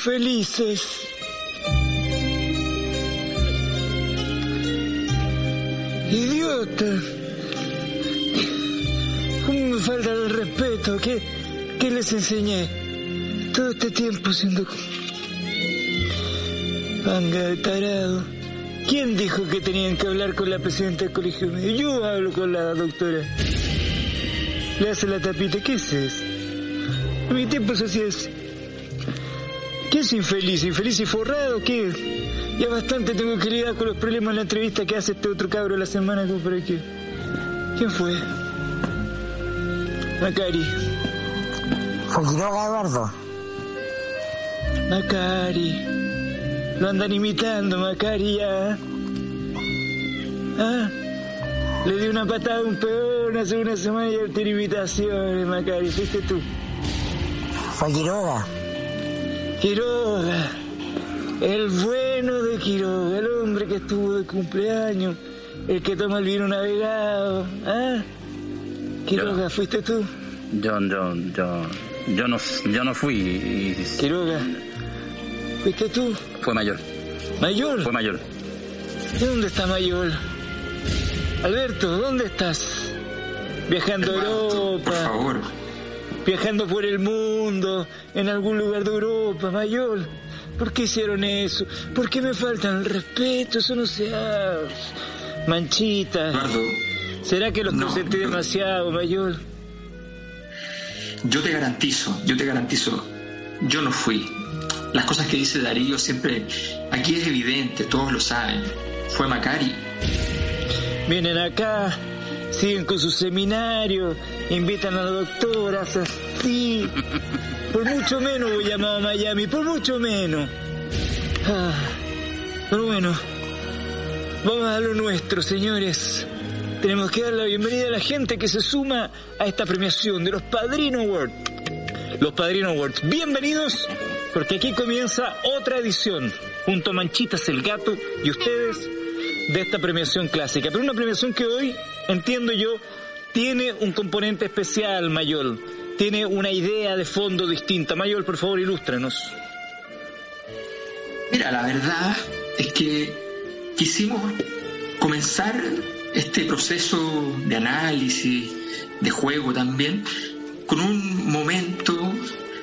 Infelices. Idiota. ¿Cómo me falta el respeto? ¿Qué, qué les enseñé? Todo este tiempo siendo... Manga de tarado. ¿Quién dijo que tenían que hablar con la presidenta del colegio médico? Yo hablo con la doctora. Le hace la tapita. ¿Qué es eso? Mi tiempo se hacía. ¿Qué es infeliz? ¿Infeliz y forrado? ¿Qué? Ya bastante tengo que lidiar con los problemas en la entrevista que hace este otro cabro la semana que por aquí. ¿Quién fue? Macari. Fue Quiroga, Eduardo. Macari. Lo andan imitando, Macari, ya. ¿Ah? Le di una patada a un peón hace una semana y él tiene imitaciones, Macari. Fuiste tú. Fue Quiroga. Quiroga, el bueno de Quiroga, el hombre que estuvo de cumpleaños, el que toma el vino navegado. ¿Ah? Quiroga, ¿fuiste tú? Yo, yo, yo, yo no, yo no fui y Quiroga, ¿fuiste tú? fue mayor, ¿Mayor? fue mayor. ¿De dónde está Mayor? Alberto, ¿dónde estás? Viajando a Europa. Por favor. Viajando por el mundo, en algún lugar de Europa, Mayor. ¿Por qué hicieron eso? ¿Por qué me faltan el respeto? Eso no se hace. Manchita, Eduardo, ¿será que los No, presenté no. demasiado, Mayor? yo te garantizo, yo te garantizo, yo no fui. Las cosas que dice Darío siempre, aquí es evidente, todos lo saben. Fue Macari. Vienen acá, siguen con su seminario, invitan a las doctoras, así. Por mucho menos voy llamado a Miami, por mucho menos. Ah, pero bueno, vamos a lo nuestro, señores. Tenemos que dar la bienvenida a la gente que se suma a esta premiación de los Padrino Awards. Los Padrino Awards, bienvenidos, porque aquí comienza otra edición, junto a Manchitas el Gato y ustedes, de esta premiación clásica. Pero una premiación que hoy, entiendo yo, tiene un componente especial, Mayol. Tiene una idea de fondo distinta. Mayol, por favor, ilústranos. Mira, la verdad es que quisimos comenzar este proceso de análisis, de juego también, con un momento,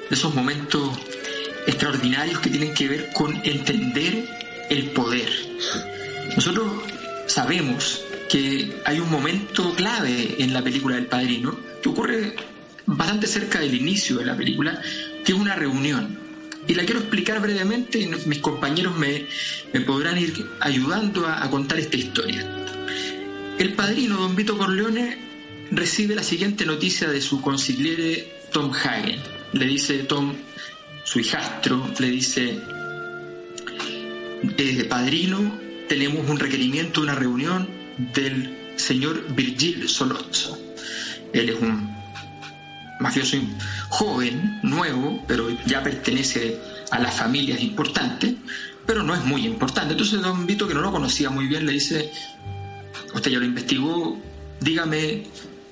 de esos momentos extraordinarios que tienen que ver con entender el poder. Nosotros sabemos que hay un momento clave en la película del Padrino que ocurre bastante cerca del inicio de la película, que es una reunión. Y la quiero explicar brevemente y mis compañeros me, me podrán ir ayudando a, contar esta historia. El padrino, don Vito Corleone, recibe la siguiente noticia de su consigliere Tom Hagen. Le dice Tom, su hijastro, le dice, eh, padrino, tenemos un requerimiento, una reunión del señor Virgil Solozzo. Él es un mafioso joven, nuevo, pero ya pertenece a las familias importantes, pero no es muy importante. Entonces don Vito, que no lo conocía muy bien, le dice, usted ya lo investigó, dígame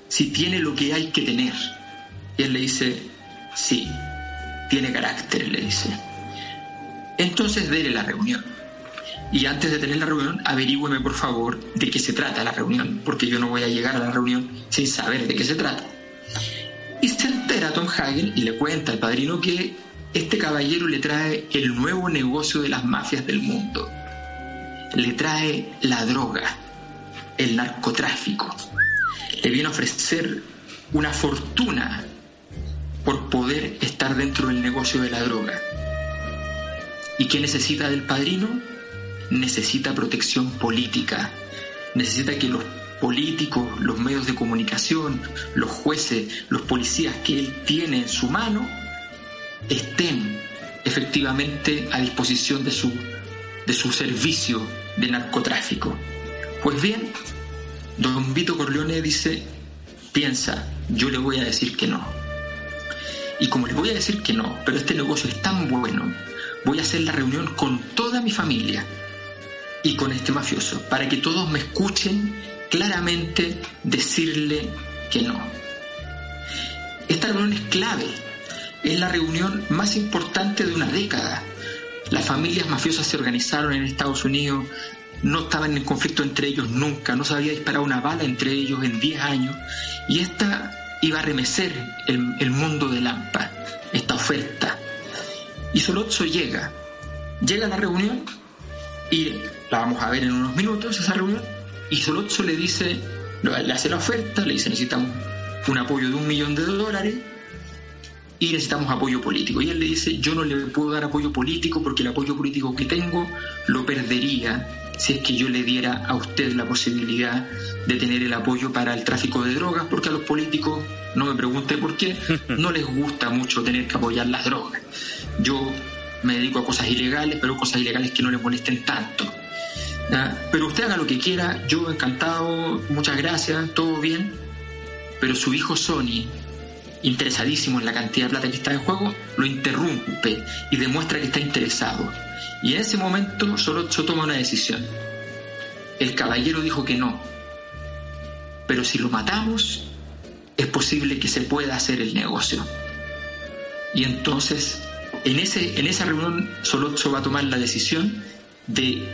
si tiene lo que hay que tener. Y él le dice, sí, tiene carácter, le dice. Entonces dele la reunión. Y antes de tener la reunión, averígüeme por favor de qué se trata la reunión, porque yo no voy a llegar a la reunión sin saber de qué se trata. Y se entera Tom Hagen y le cuenta al padrino que este caballero le trae el nuevo negocio de las mafias del mundo. Le trae la droga. el narcotráfico. Le viene a ofrecer una fortuna por poder estar dentro del negocio de la droga. ¿Y qué necesita del padrino? Necesita protección política. Necesita que los políticos, los medios de comunicación, los jueces, los policías que él tiene en su mano, estén efectivamente a disposición de su, de su servicio de narcotráfico. Pues bien, don Vito Corleone dice, piensa, yo le voy a decir que no. Y como le voy a decir que no, pero este negocio es tan bueno, voy a hacer la reunión con toda mi familia y con este mafioso, para que todos me escuchen claramente decirle que no. Esta reunión es clave, es la reunión más importante de una década. Las familias mafiosas se organizaron en Estados Unidos, no estaban en conflicto entre ellos nunca, no se había disparado una bala entre ellos en 10 años, y esta iba a remecer el, mundo de Lampa, esta oferta. Y Solozzo llega, llega a la reunión y la vamos a ver en unos minutos, esa reunión, y Solozzo le dice, le hace la oferta, le dice necesitamos un apoyo de un millón de dólares y necesitamos apoyo político. Y él le dice, yo no le puedo dar apoyo político porque el apoyo político que tengo lo perdería si es que yo le diera a usted la posibilidad de tener el apoyo para el tráfico de drogas, porque a los políticos, no me pregunte por qué, no les gusta mucho tener que apoyar las drogas. Yo me dedico a cosas ilegales, pero cosas ilegales que no le molesten tanto. Pero usted haga lo que quiera, yo encantado, muchas gracias, todo bien, pero su hijo Sony, interesadísimo en la cantidad de plata que está en juego, lo interrumpe y demuestra que está interesado. Y en ese momento solo toma una decisión. El caballero dijo que no, pero si lo matamos, es posible que se pueda hacer el negocio. Y entonces, en, ese, en esa reunión, Solozzo va a tomar la decisión de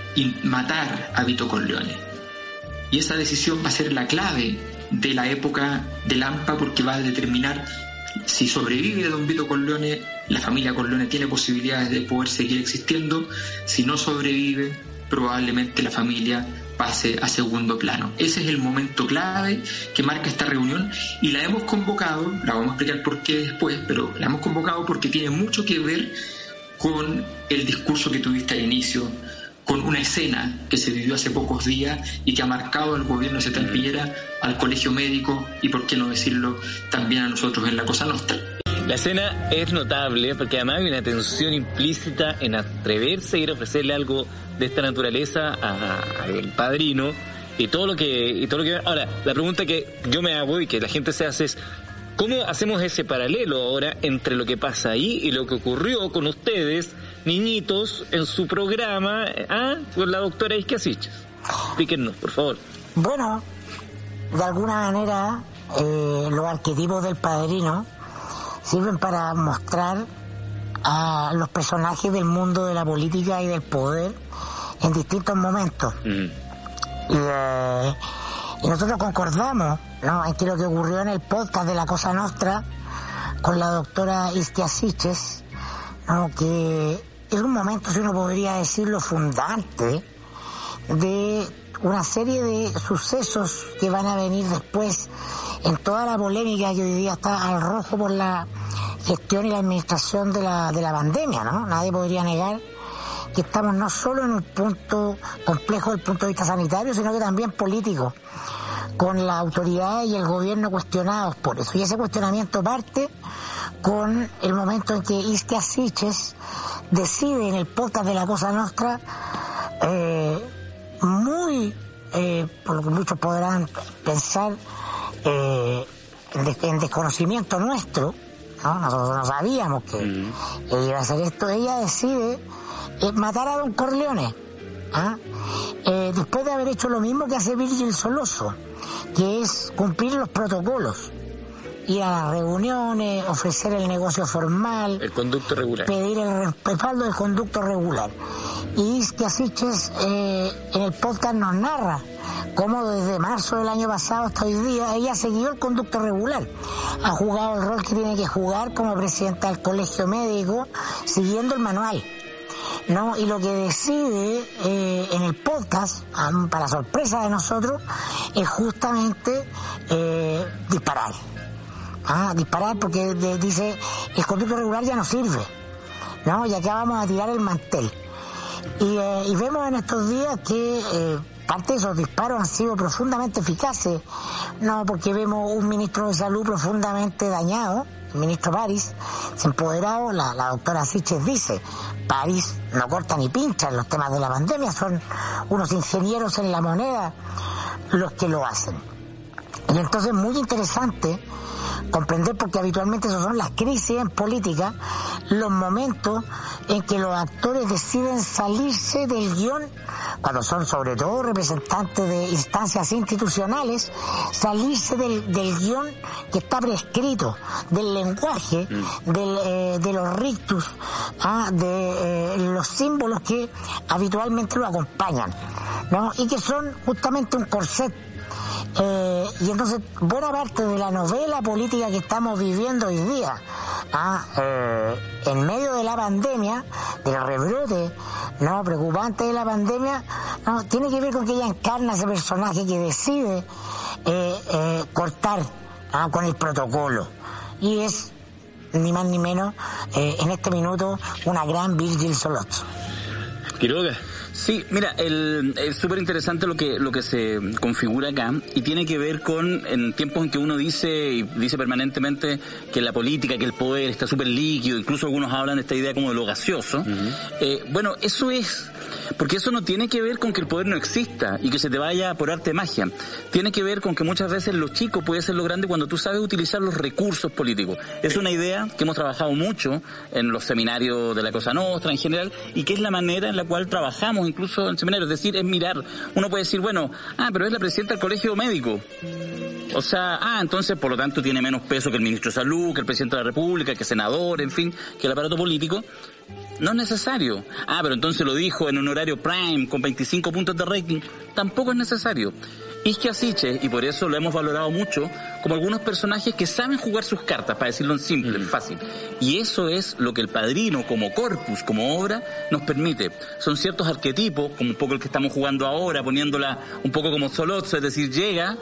matar a Vito Corleone. Y esa decisión va a ser la clave de la época de Lampa porque va a determinar si sobrevive Don Vito Corleone, la familia Corleone tiene posibilidades de poder seguir existiendo. Si no sobrevive, probablemente la familia pase a segundo plano. Ese es el momento clave que marca esta reunión y la hemos convocado, la vamos a explicar por qué después, pero la hemos convocado porque tiene mucho que ver con el discurso que tuviste al inicio, con una escena que se vivió hace pocos días y que ha marcado al gobierno de Piñera, al colegio médico y, por qué no decirlo, también a nosotros en la Cosa Nostra. La escena es notable porque además hay una tensión implícita en atreverse a ir a ofrecerle algo de esta naturaleza al padrino y todo lo que y todo lo que ahora la pregunta que yo me hago y que la gente se hace es ¿Cómo hacemos ese paralelo ahora entre lo que pasa ahí y lo que ocurrió con ustedes niñitos en su programa ¿ah? con la doctora Isquiasiches. Explíquenos, por favor. Bueno, de alguna manera eh, los arquetipos del padrino sirven para mostrar a los personajes del mundo de la política y del poder en distintos momentos. Eh, y, nosotros concordamos ¿no? en que lo que ocurrió en el podcast de la Cosa Nostra con la doctora Istiasiches, ¿no? que es un momento, si uno podría decirlo, fundante de una serie de sucesos que van a venir después en toda la polémica que hoy día está al rojo por la gestión y la administración de la, de la pandemia, ¿no? Nadie podría negar que estamos no solo en un punto complejo desde el punto de vista sanitario, sino que también político, con la autoridad y el gobierno cuestionados por eso. Y ese cuestionamiento parte con el momento en que Istia Siches decide en el podcast de la Cosa Nostra, eh, muy, eh, por lo que muchos podrán pensar, eh, en, desconocimiento nuestro, ¿no? nosotros no sabíamos que ella iba a hacer esto, ella decide matar a Don Corleone. ¿ah? después de haber hecho lo mismo que hace Virgil Soloso, que es cumplir los protocolos ir a las reuniones, ofrecer el negocio formal. El conducto regular. Pedir el respaldo del conducto regular. Y que Asiches eh, en el podcast nos narra cómo desde marzo del año pasado hasta hoy día ella ha seguido el conducto regular. Ha jugado el rol que tiene que jugar como presidenta del colegio médico, siguiendo el manual. ¿no? Y lo que decide eh, en el podcast, para sorpresa de nosotros, es justamente eh, disparar. Ah, disparar porque dice, el conflicto regular ya no sirve, ¿no? Y acá vamos a tirar el mantel. Y, eh, vemos en estos días que parte de esos disparos han sido profundamente eficaces, no porque vemos un ministro de salud profundamente dañado, el ministro París, se empoderado, la, la doctora Siches dice, París no corta ni pincha en los temas de la pandemia, son unos ingenieros en la moneda los que lo hacen. Y entonces muy interesante comprender porque habitualmente eso son las crisis en política, los momentos en que los actores deciden salirse del guion, cuando son sobre todo representantes de instancias institucionales, salirse del, del guion que está prescrito, del lenguaje, mm. del, eh, de los rictus, ah, de eh, los símbolos que habitualmente lo acompañan, ¿no? y que son justamente un corset eh, y entonces, buena parte de la novela política que estamos viviendo hoy día, ah, eh, en medio de la pandemia, del rebrote, no preocupante de la pandemia, tiene que ver con que ella encarna ese personaje que decide eh, cortar ah, con el protocolo. Y es, ni más ni menos, en este minuto, una gran Virgil Solot. Quiroga. Sí, mira, el, es súper interesante lo que, lo que se configura acá y tiene que ver con en tiempos en que uno dice y dice permanentemente que la política, que el poder está súper líquido, incluso algunos hablan de esta idea como de lo gaseoso. eh, bueno, eso es porque eso no tiene que ver con que el poder no exista y que se te vaya por arte magia. Tiene que ver con que muchas veces lo chico puede ser lo grande cuando tú sabes utilizar los recursos políticos. Es una idea que hemos trabajado mucho en los seminarios de la Cosa Nostra en general y que es la manera en la cual trabajamos incluso en seminarios. Es decir, es mirar. Uno puede decir, bueno, ah, pero es la presidenta del colegio médico. O sea, ah, entonces por lo tanto tiene menos peso que el ministro de Salud, que el presidente de la República, que el senador, en fin, que el aparato político. No es necesario. Ah, pero entonces lo dijo en un horario prime con 25 puntos de rating. Tampoco es necesario. Isque Asiche, y por eso lo hemos valorado mucho, como algunos personajes que saben jugar sus cartas, para decirlo en simple, mm. fácil. Y eso es lo que el padrino, como corpus, como obra, nos permite. Son ciertos arquetipos, como un poco el que estamos jugando ahora, poniéndola un poco como Solozzo, es decir, llega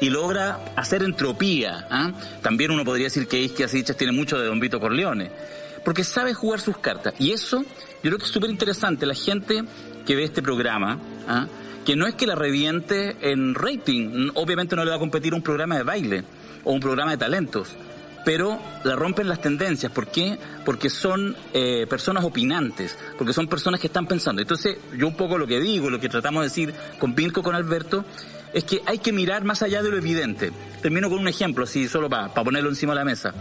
y logra hacer entropía. ¿ah? También uno podría decir que Isque Asiche tiene mucho de Don Vito Corleone porque sabe jugar sus cartas. Y eso yo creo que es súper interesante. La gente que ve este programa, ¿ah? que no es que la reviente en rating, obviamente no le va a competir un programa de baile o un programa de talentos, pero la rompen las tendencias. ¿Por qué? Porque son eh, personas opinantes, porque son personas que están pensando. Entonces, yo un poco lo que digo, lo que tratamos de decir con Pilco, con Alberto, es que hay que mirar más allá de lo evidente. Termino con un ejemplo, así solo para ponerlo encima de la mesa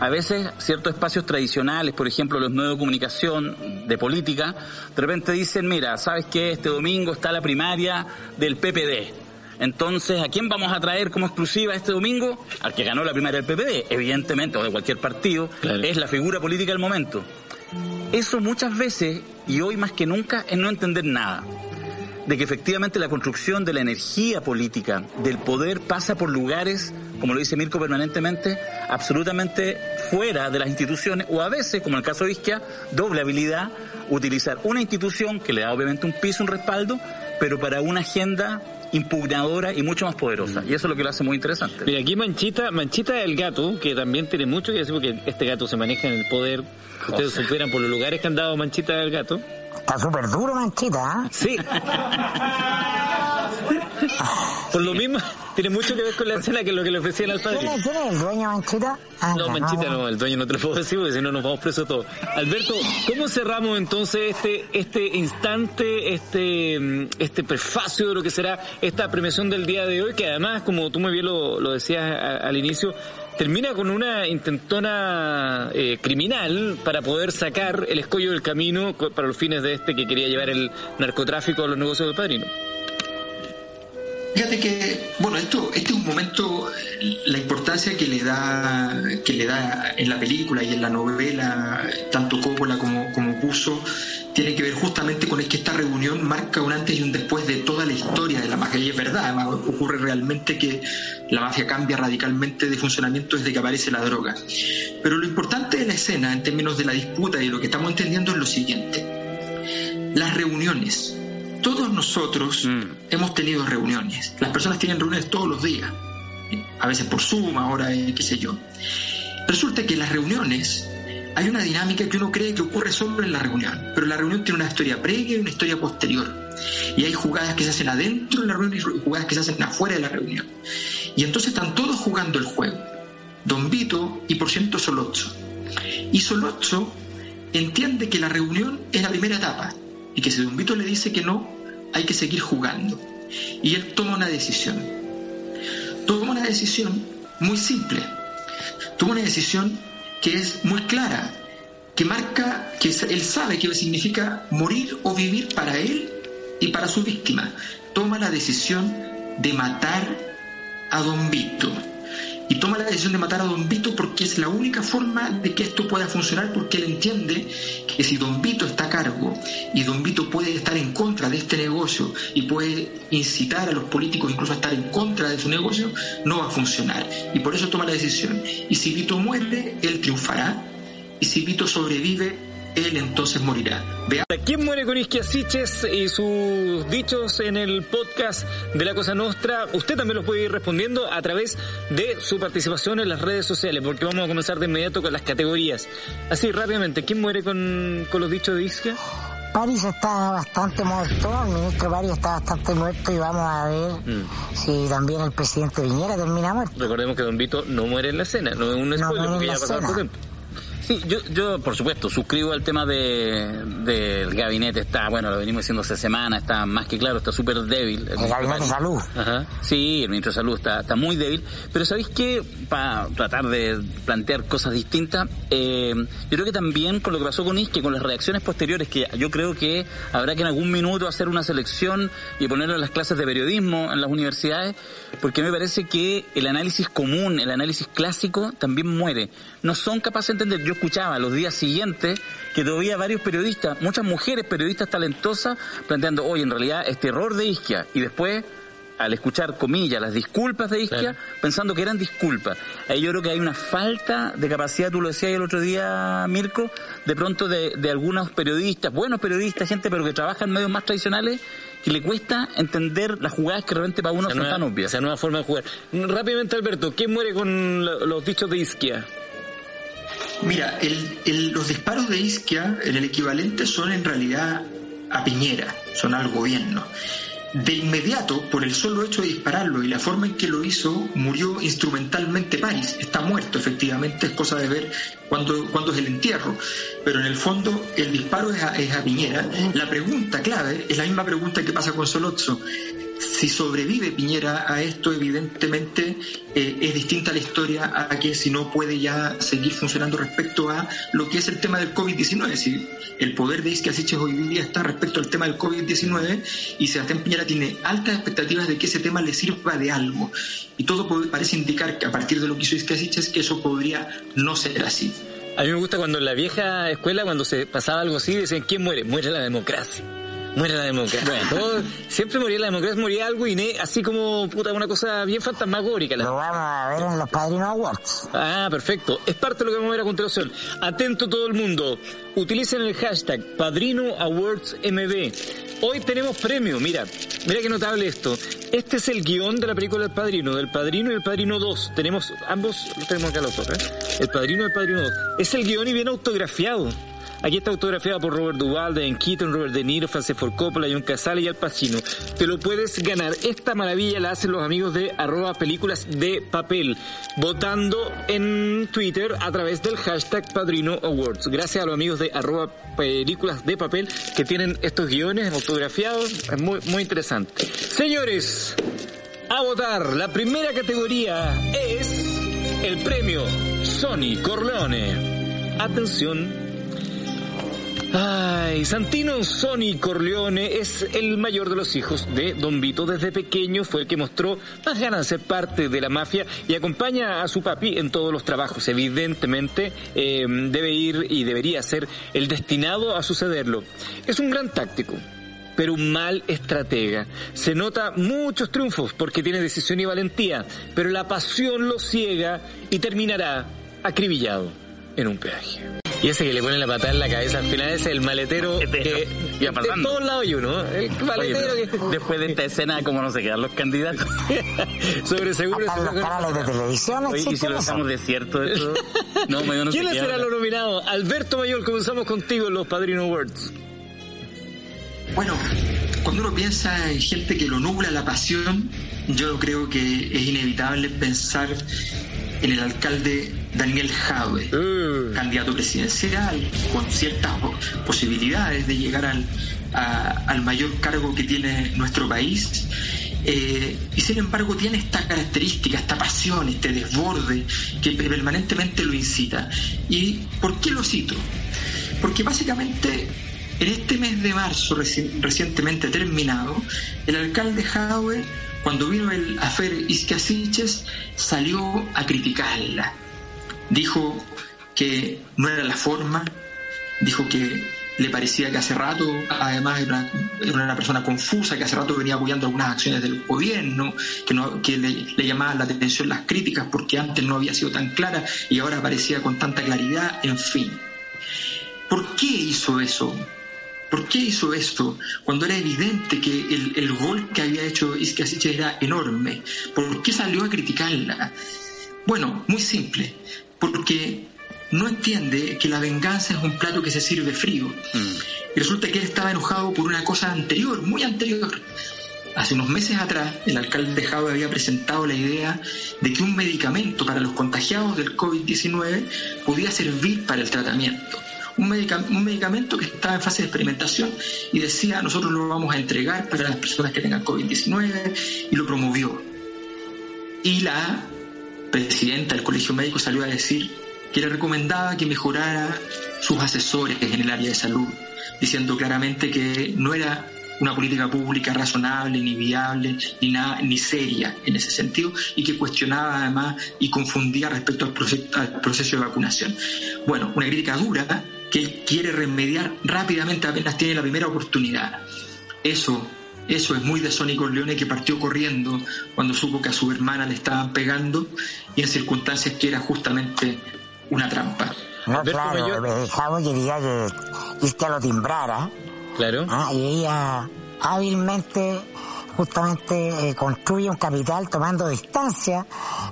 a veces ciertos espacios tradicionales, por ejemplo los medios de comunicación de política, de repente dicen, mira, ¿sabes qué? Este domingo está la primaria del PPD. Entonces, ¿a quién vamos a traer como exclusiva este domingo? Al que ganó la primaria del PPD, evidentemente, o de cualquier partido, es la figura política del momento. Eso muchas veces, y hoy más que nunca, es no entender nada de que efectivamente la construcción de la energía política, del poder, pasa por lugares, como lo dice Mirko permanentemente, absolutamente fuera de las instituciones, o a veces, como en el caso de Isquia, doble habilidad, utilizar una institución que le da obviamente un piso, un respaldo, pero para una agenda impugnadora y mucho más poderosa. Y eso es lo que lo hace muy interesante. Mira, aquí Manchita, Manchita del gato, que también tiene mucho que decir porque este gato se maneja en el poder. Ustedes superan por los lugares que han dado Manchita del gato. Está súper duro, manchita, ¿ah? Sí. Por lo mismo, tiene mucho que ver con la escena que lo que le ofrecían al padre. ¿Quién es, el dueño, Manchita? Ah, no, Manchita no, el dueño no te lo puedo decir porque si no nos vamos presos todos. Alberto, ¿cómo cerramos entonces este este instante, este este prefacio de lo que será esta premiación del día de hoy? Que además, como tú muy bien lo, lo decías al inicio, termina con una intentona eh, criminal para poder sacar el escollo del camino para los fines de este que quería llevar el narcotráfico a los negocios del padrino. Fíjate que, bueno, esto, este es un momento, la importancia que le da, que le da en la película y en la novela, tanto Coppola como, como Puso, tiene que ver justamente con es que esta reunión marca un antes y un después de toda la historia de la mafia. Y es verdad, ocurre realmente que la mafia cambia radicalmente de funcionamiento desde que aparece la droga. Pero lo importante de la escena, en términos de la disputa y lo que estamos entendiendo, es lo siguiente. las reuniones. Todos nosotros Mm. hemos tenido reuniones. Las personas tienen reuniones todos los días. A veces por Zoom, ahora eh, qué sé yo. Resulta que en las reuniones hay una dinámica que uno cree que ocurre solo en la reunión, pero la reunión tiene una historia previa y una historia posterior. Y hay jugadas que se hacen adentro de la reunión y jugadas que se hacen afuera de la reunión. Y entonces están todos jugando el juego. Don Vito y por ciento Solocho. Y Solocho entiende que la reunión es la primera etapa y que si Don Vito le dice que no, hay que seguir jugando. Y él toma una decisión. Toma una decisión muy simple. Toma una decisión que es muy clara, que marca, que él sabe que significa morir o vivir para él y para su víctima. Toma la decisión de matar a Don Vito. Y toma la decisión de matar a Don Vito porque es la única forma de que esto pueda funcionar, porque él entiende que si Don Vito está a cargo y Don Vito puede estar en contra de este negocio y puede incitar a los políticos incluso a estar en contra de su negocio, no va a funcionar. Y por eso toma la decisión. Y si Vito muere, él triunfará. Y si Vito sobrevive, él entonces morirá. Vea ¿Quién muere con Isquiasiches y sus dichos en el podcast de La Cosa Nostra? Usted también los puede ir respondiendo a través de su participación en las redes sociales, porque vamos a comenzar de inmediato con las categorías. Así, rápidamente, ¿quién muere con, con los dichos de Isquia? París está bastante muerto, el ministro París está bastante muerto y vamos a ver si también el presidente Viñera termina muerto. Recordemos que Don Vito no muere en la escena, no es un No spoiler en porque ya ha pasado tiempo. Sí, yo, yo por supuesto suscribo al tema de, del gabinete. Está, bueno, lo venimos diciendo hace semanas, está más que claro, está súper débil. El gabinete de salud. Ajá. Sí, el ministro de Salud está, está muy débil, pero ¿sabéis qué? Para tratar de plantear cosas distintas, eh, yo creo que también con lo que pasó con Isque, con las reacciones posteriores, que yo creo que habrá que en algún minuto hacer una selección y ponerlo en las clases de periodismo en las universidades, porque me parece que el análisis común, el análisis clásico, también muere. No son capaces de entender. Yo escuchaba los días siguientes que todavía varios periodistas, muchas mujeres periodistas talentosas, planteando, oye, en realidad este error de Isquia, y después al escuchar, comillas, las disculpas de Isquia, Claro. pensando que eran disculpas. Ahí yo creo que hay una falta de capacidad, tú lo decías el otro día, Mirko, de pronto de, de algunos periodistas, buenos periodistas, gente, pero que trabaja en medios más tradicionales, que le cuesta entender las jugadas que realmente para uno Esa son nueva, tan obvias. esa nueva forma de jugar. Rápidamente, Alberto, ¿quién muere con lo- los dichos de Isquia? Mira, el- el- los disparos de Isquia, en el equivalente, son en realidad a Piñera, son al gobierno. De inmediato, por el solo hecho de dispararlo y la forma en que lo hizo, murió instrumentalmente París. Está muerto, efectivamente, es cosa de ver cuándo, cuándo es el entierro. Pero en el fondo, el disparo es a, es a Piñera. La pregunta clave es la misma pregunta que pasa con Solozzo. Si sobrevive Piñera a esto, evidentemente eh, es distinta la historia a que si no puede ya seguir funcionando respecto a lo que es el tema del COVID-19. Si el poder de Isquia Siches hoy día está respecto al tema del COVID-19 y Sebastián Piñera tiene altas expectativas de que ese tema le sirva de algo. Y todo parece indicar que a partir de lo que hizo Isquia Siches, que eso podría no ser así. A mí me gusta cuando en la vieja escuela, cuando se pasaba algo así, decían, ¿quién muere? Muere la democracia. Muere la democracia. Todo- siempre moría la democracia, moría algo y ne- así como puta, una cosa bien fantasmagórica. la- Lo vamos a ver en los Padrinos Awards. Ah, perfecto. Es parte de lo que vamos a ver a continuación. Atento todo el mundo. Utilicen el hashtag Padrino Awards MB. Hoy tenemos premio. Mira, mira qué notable esto. Este es el guion de la película El Padrino, del Padrino y el Padrino 2. Tenemos, ambos los tenemos acá los dos, ¿eh? El Padrino y el Padrino 2. Es el guion y viene autografiado. Aquí está autografiado por Robert Duvall, Diane Keaton, Robert De Niro, Francis Ford Coppola, John Casale y Al Pacino. Te lo puedes ganar. Esta maravilla la hacen los amigos de arroba películas de papel, votando en Twitter a través del hashtag Padrino Awards. Gracias a los amigos de arroba películas de papel que tienen estos guiones autografiados. Es muy, muy interesante. Señores, a votar. La primera categoría es el premio Sony Corleone. Atención. Ay, Santino Sony Corleone es el mayor de los hijos de Don Vito. Desde pequeño fue el que mostró más ganas de ser parte de la mafia y acompaña a su papi en todos los trabajos. Evidentemente eh, debe ir y debería ser el destinado a sucederlo. Es un gran táctico pero un mal estratega. Se nota muchos triunfos porque tiene decisión y valentía, pero la pasión lo ciega y terminará acribillado en un peaje. Y ese que le pone la patada en la cabeza al final es el maletero De- que de todos lados hay uno. El maletero que después de esta escena, ¿cómo no se quedan los candidatos? sobre seguro. En los canales de televisión Oye, y si lo dejamos desierto esto, no, no se ¿Quiénes serán los nominados? Alberto Mayor, comenzamos contigo en los Padrino Awards. Bueno, cuando uno piensa en gente que lo nubla la pasión, yo creo que es inevitable pensar en el alcalde Daniel Jadwe, Uh, candidato presidencial, con ciertas po- posibilidades de llegar al, a- al mayor cargo que tiene nuestro país. Eh, y sin embargo tiene esta característica, esta pasión, este desborde que permanentemente lo incita. ¿Y por qué lo cito? Porque básicamente en este mes de marzo reci- recientemente terminado, el alcalde Jadwe, cuando vino el afer Isquiasiches, salió a criticarla. Dijo que no era la forma, dijo que le parecía que hace rato, además era una, era una persona confusa, que hace rato venía apoyando algunas acciones del gobierno, que, no, que le, le llamaban la atención las críticas porque antes no había sido tan clara y ahora aparecía con tanta claridad, en fin. ¿Por qué hizo eso? ¿Por qué hizo esto cuando era evidente que el, el gol que había hecho Isquiasiche era enorme? ¿Por qué salió a criticarla? Bueno, muy simple, porque no entiende que la venganza es un plato que se sirve frío. Y resulta que él estaba enojado por una cosa anterior, muy anterior. Hace unos meses atrás, el alcalde de Jadwe había presentado la idea de que un medicamento para los contagiados del COVID-19 podía servir para el tratamiento. Un, medica- un medicamento que estaba en fase de experimentación y decía, nosotros lo vamos a entregar para las personas que tengan COVID-19 y lo promovió. Y la presidenta del Colegio Médico salió a decir que le recomendaba que mejorara sus asesores en el área de salud, diciendo claramente que no era una política pública razonable, ni viable, ni nada, ni seria en ese sentido, y que cuestionaba además y confundía respecto al proceso de vacunación. Bueno, una crítica dura que él quiere remediar rápidamente apenas tiene la primera oportunidad. Eso, eso es muy de Sonny Corleone que partió corriendo cuando supo que a su hermana le estaban pegando y en circunstancias que era justamente una trampa. No, claro, eh, Javo quería que Isquia lo timbrara Claro. ah, y ella hábilmente justamente eh, construye un capital tomando distancia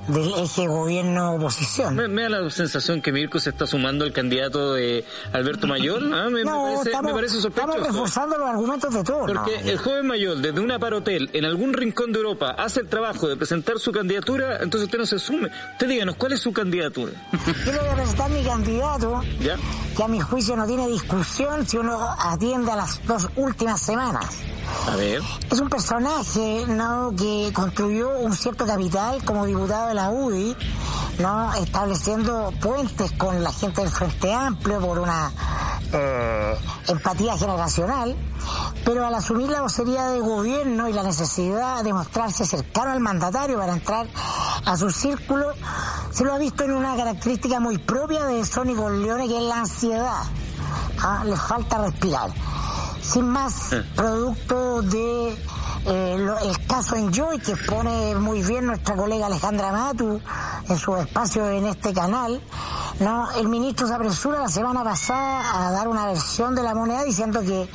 del eje gobierno-oposición. Me, me da la sensación que Mirko se está sumando al candidato de Alberto Mayor. Ah, me, me No, parece, estamos, me parece estamos sospechoso. reforzando los argumentos de todos. Porque ¿no? el joven mayor, desde una parotel, en algún rincón de Europa, hace el trabajo de presentar su candidatura, entonces usted no se sume. Usted díganos, ¿cuál es su candidatura? Yo le voy a presentar mi candidato, ¿Ya? que a mi juicio no tiene discusión si uno atiende a las dos últimas semanas. Es un personaje ¿no? que construyó un cierto capital como diputado de la UDI, ¿no? estableciendo puentes con la gente del Frente Amplio por una eh, empatía generacional, pero al asumir la vocería de gobierno y la necesidad de mostrarse cercano al mandatario para entrar a su círculo, se lo ha visto en una característica muy propia de Sonny Corleone, que es la ansiedad. Ah, Le falta respirar sin más, producto de eh, lo- el caso Enjoy que pone muy bien nuestra colega Alejandra Matu en su espacio en este canal, no, el ministro se apresura la semana pasada a dar una versión de la moneda diciendo que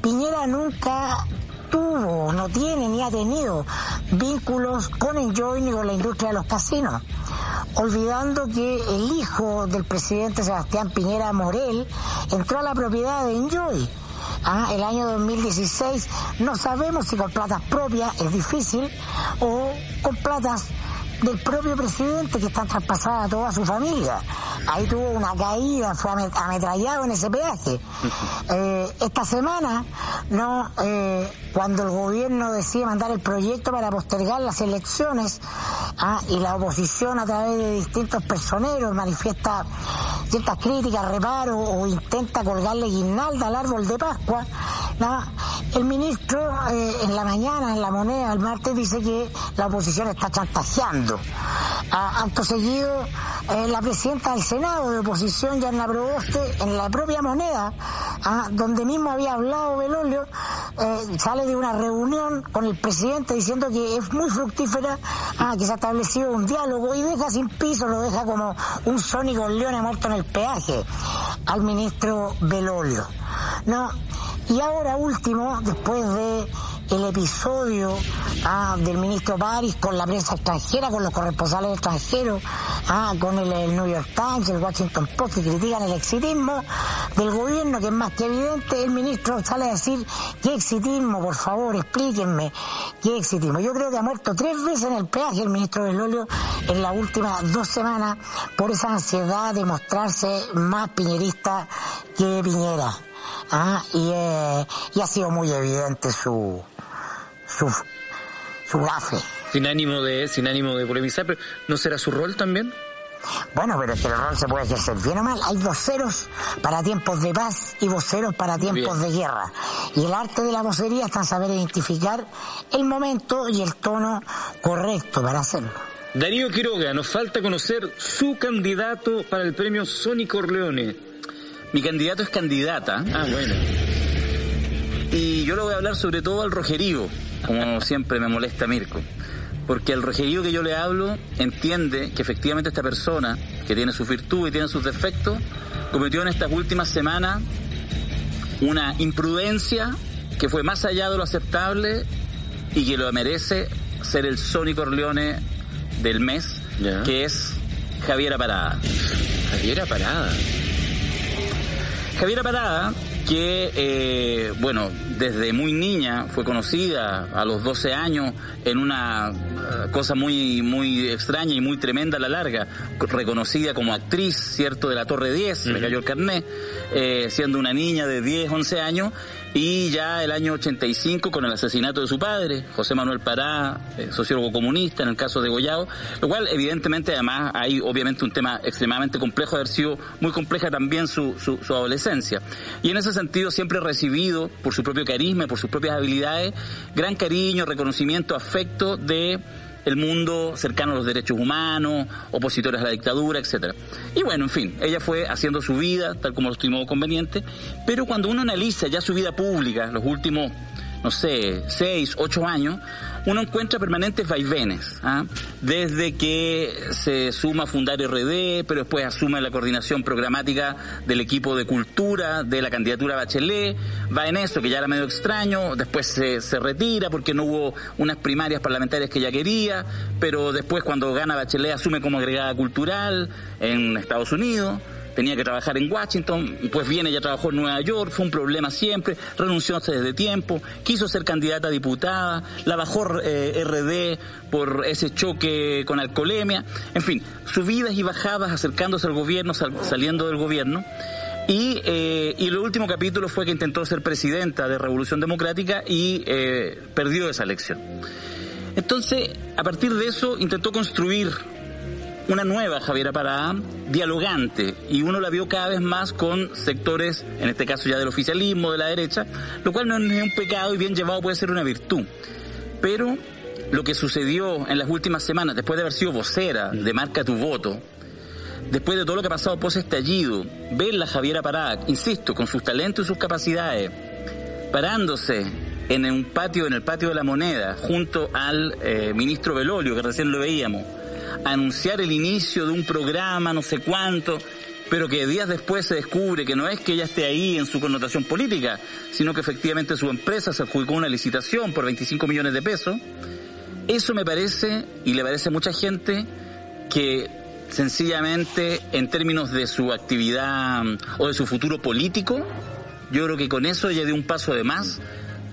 Piñera nunca tuvo, no tiene ni ha tenido vínculos con Enjoy ni con la industria de los casinos. Olvidando que el hijo del presidente Sebastián Piñera Morel entró a la propiedad de Enjoy. Ah, el año 2016 no sabemos si con platas propias es difícil o con platas del propio presidente que están traspasadas a toda su familia. Ahí tuvo una caída, fue ame- ametrallado en ese peaje. Eh, esta semana, no, eh, cuando el gobierno decide mandar el proyecto para postergar las elecciones ah, y la oposición a través de distintos personeros manifiesta ciertas críticas, reparos o intenta colgarle guirnalda al árbol de Pascua, ¿no? el ministro eh, en la mañana, en la moneda, el martes, dice que la oposición está chantajeando. Ah, acto seguido, eh, la presidenta del Senado de oposición, Yarna Proboste, en la propia moneda, ah, donde mismo había hablado Belolio, eh, sale de una reunión con el presidente diciendo que es muy fructífera, ah, que se ha establecido un diálogo y deja sin piso, lo deja como un sónico león muerto en el peaje. al ministro Belolio. No, y ahora último, después de el episodio ah, del ministro Baris con la prensa extranjera, con los corresponsales extranjeros, ah, con el, New York Times, el Washington Post, que critican el exitismo del gobierno, que es más que evidente, el ministro sale a decir, ¿qué exitismo? Por favor, explíquenme, ¿qué exitismo? Yo creo que ha muerto tres veces en el peaje el ministro Belolio en las últimas dos semanas por esa ansiedad de mostrarse más piñerista que Piñera. Ah, y, eh, y ha sido muy evidente su, su, su gafe. Sin ánimo de, sin ánimo de polemizar, pero ¿no será su rol también? Bueno, pero es que el rol se puede ejercer bien o mal. Hay voceros para tiempos de paz y voceros para tiempos de guerra. Y el arte de la vocería está en saber identificar el momento y el tono correcto para hacerlo. Darío Quiroga, nos falta conocer su candidato para el premio Sony Corleone. Mi candidato es candidata. Ah, bueno. Y yo le voy a hablar sobre todo al rojerío, como siempre me molesta Mirko. Porque el rojerío que yo le hablo entiende que efectivamente esta persona, que tiene sus virtudes y tiene sus defectos, cometió en estas últimas semanas una imprudencia que fue más allá de lo aceptable y que lo merece ser el Sony Corleone del mes, que es Javiera Parada. Javiera Parada. Javiera Parada, que, eh, bueno, desde muy niña fue conocida a los 12 años en una eh, cosa muy, muy extraña y muy tremenda a la larga, reconocida como actriz, ¿cierto?, de la Torre 10, me cayó el carnet, eh, siendo una niña de 10, 11 años, y ya el año 85 con el asesinato de su padre, José Manuel Pará, eh, sociólogo comunista en el caso de Goyao, lo cual evidentemente además hay obviamente un tema extremadamente complejo, haber sido muy compleja también su, su, adolescencia. Y en ese sentido siempre recibido por su propio carisma, por sus propias habilidades, gran cariño, reconocimiento, afecto de el mundo cercano a los derechos humanos, opositores a la dictadura, etcétera. Y bueno, en fin, ella fue haciendo su vida tal como lo estimó conveniente, pero cuando uno analiza ya su vida pública, los últimos, no sé, seis, ocho años, uno encuentra permanentes vaivenes, ¿ah? desde que se suma a fundar RD, pero después asume la coordinación programática del equipo de cultura de la candidatura Bachelet, va en eso, que ya era medio extraño, después se, se retira porque no hubo unas primarias parlamentarias que ella quería, pero después cuando gana Bachelet asume como agregada cultural en Estados Unidos tenía que trabajar en Washington, pues viene, ya trabajó en Nueva York, fue un problema siempre, renunció desde tiempo, quiso ser candidata a diputada, la bajó eh, RD por ese choque con alcoholemia, en fin, subidas y bajadas acercándose al gobierno, saliendo del gobierno. Y, eh, y el último capítulo fue que intentó ser presidenta de Revolución Democrática y eh, perdió esa elección. Entonces, a partir de eso, intentó construir una nueva Javiera Parada, dialogante, y uno la vio cada vez más con sectores, en este caso ya del oficialismo, de la derecha, lo cual no es un pecado y bien llevado puede ser una virtud. Pero lo que sucedió en las últimas semanas, después de haber sido vocera de Marca tu Voto, después de todo lo que ha pasado post estallido, ver la Javiera Parada, insisto, con sus talentos y sus capacidades, parándose en un patio, en el patio de la moneda, junto al eh, ministro Belolio, que recién lo veíamos, anunciar el inicio de un programa, no sé cuánto, pero que días después se descubre que no es que ella esté ahí en su connotación política, sino que efectivamente su empresa se adjudicó una licitación por 25 millones de pesos, eso me parece, y le parece a mucha gente, que sencillamente en términos de su actividad o de su futuro político, yo creo que con eso ella dio un paso de más,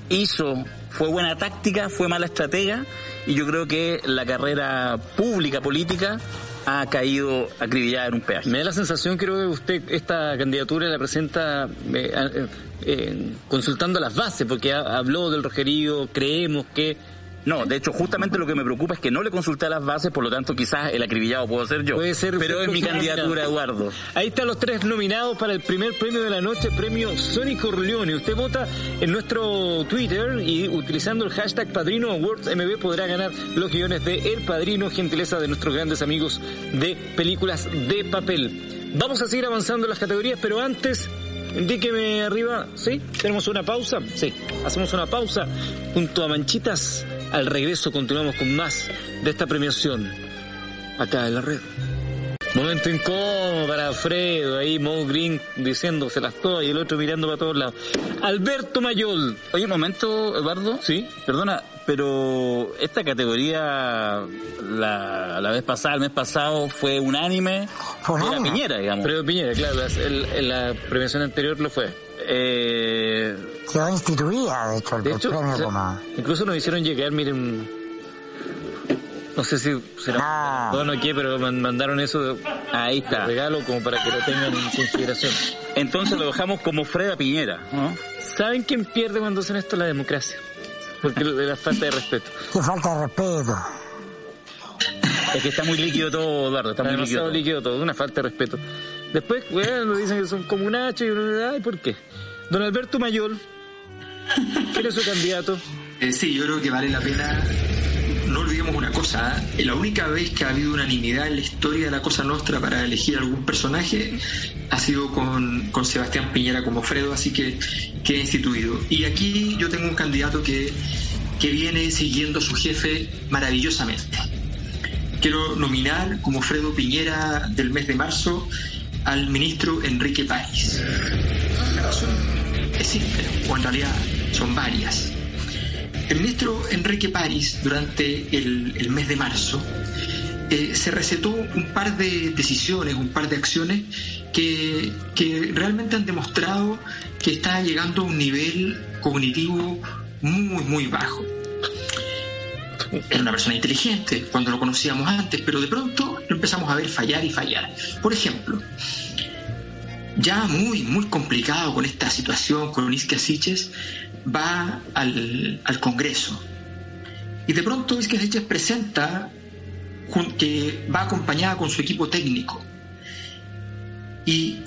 hizo, fue buena táctica, fue mala estratega, y yo creo que la carrera pública política ha caído acribillada en un peaje. Me da la sensación, creo que usted esta candidatura la presenta eh, eh, eh, consultando las bases, porque habló del rojerío, creemos que no, de hecho, justamente lo que me preocupa es que no le consulté a las bases, por lo tanto, quizás el acribillado puedo ser yo. Puede ser. Pero es mi candidatura, Eduardo. Ahí están los tres nominados para el primer premio de la noche, premio Sonic Corleone. Usted vota en nuestro Twitter y utilizando el hashtag Padrino Awards MB podrá ganar los guiones de El Padrino, gentileza de nuestros grandes amigos de películas de papel. Vamos a seguir avanzando en las categorías, pero antes Indíqueme arriba, ¿sí? ¿Tenemos una pausa? Sí, hacemos una pausa junto a Manchitas al regreso continuamos con más de esta premiación acá en la red. Momento incómodo para Alfredo, ahí Mo Green diciéndoselas todas y el otro mirando para todos lados. Alberto Mayol. Oye, un momento, Eduardo. Sí. Perdona, pero esta categoría la, la vez pasada, el mes pasado, fue unánime. Fue. Piñera, digamos. Fredo Piñera, claro, la- en la premiación anterior lo fue. Eh, Quedó instituida, de hecho, el, De hecho, premio o sea, como... incluso nos hicieron llegar, miren, no sé si será Ah. bueno o qué, pero man- mandaron eso de ahí está. regalo como para que lo tengan en consideración. Entonces lo dejamos como Freda Piñera, ¿no? ¿Saben quién pierde cuando hacen esto? La democracia. Porque de la falta de respeto. Qué falta de respeto. Es que está muy líquido todo, Eduardo, está Está muy líquido. demasiado todo. líquido todo, una falta de respeto. Después, bueno, dicen que son comunachos y uno, ay, ¿por qué? Don Alberto Mayol, ¿quién es su candidato? Eh, sí, yo creo que vale la pena. No olvidemos una cosa, ¿eh? la única vez que ha habido unanimidad en la historia de la Cosa Nostra para elegir algún personaje ha sido con, con Sebastián Piñera como Fredo, así que queda instituido. Y aquí yo tengo un candidato que, que viene siguiendo a su jefe maravillosamente. Quiero nominar como Fredo Piñera del mes de marzo al ministro Enrique París. La razón es simple, o en realidad son varias. El ministro Enrique París, durante el, mes de marzo, eh, se recetó un par de decisiones, un par de acciones que, que realmente han demostrado que está llegando a un nivel cognitivo muy, muy bajo. Era una persona inteligente cuando lo conocíamos antes, pero de pronto lo empezamos a ver fallar y fallar. Por ejemplo, ya muy, muy complicado con esta situación, con Iskia Siches, va al, al Congreso. Y de pronto Iskia Siches presenta que va acompañada con su equipo técnico. Y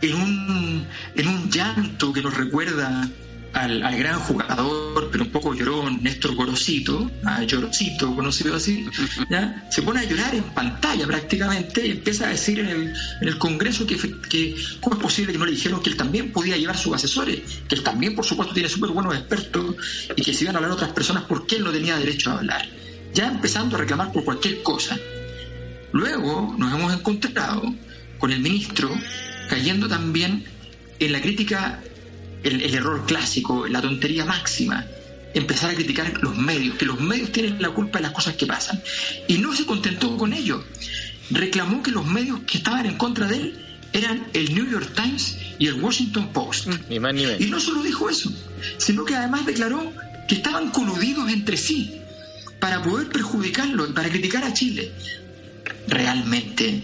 en un, en un llanto que nos recuerda al, al gran jugador, pero un poco llorón, Néstor Gorosito, a Llorosito, conocido así, ¿ya? se pone a llorar en pantalla prácticamente y empieza a decir en el, en el Congreso que, que cómo es posible que no le dijeron que él también podía llevar sus asesores, que él también, por supuesto, tiene súper buenos expertos y que si iban a hablar otras personas, ¿por qué él no tenía derecho a hablar? Ya empezando a reclamar por cualquier cosa. Luego nos hemos encontrado con el ministro cayendo también en la crítica, el, el error clásico, la tontería máxima, empezar a criticar los medios, que los medios tienen la culpa de las cosas que pasan. Y no se contentó con ello. Reclamó que los medios que estaban en contra de él eran el New York Times y el Washington Post. Ni más ni Y menos. no solo dijo eso, sino que además declaró que estaban coludidos entre sí para poder perjudicarlo y para criticar a Chile. Realmente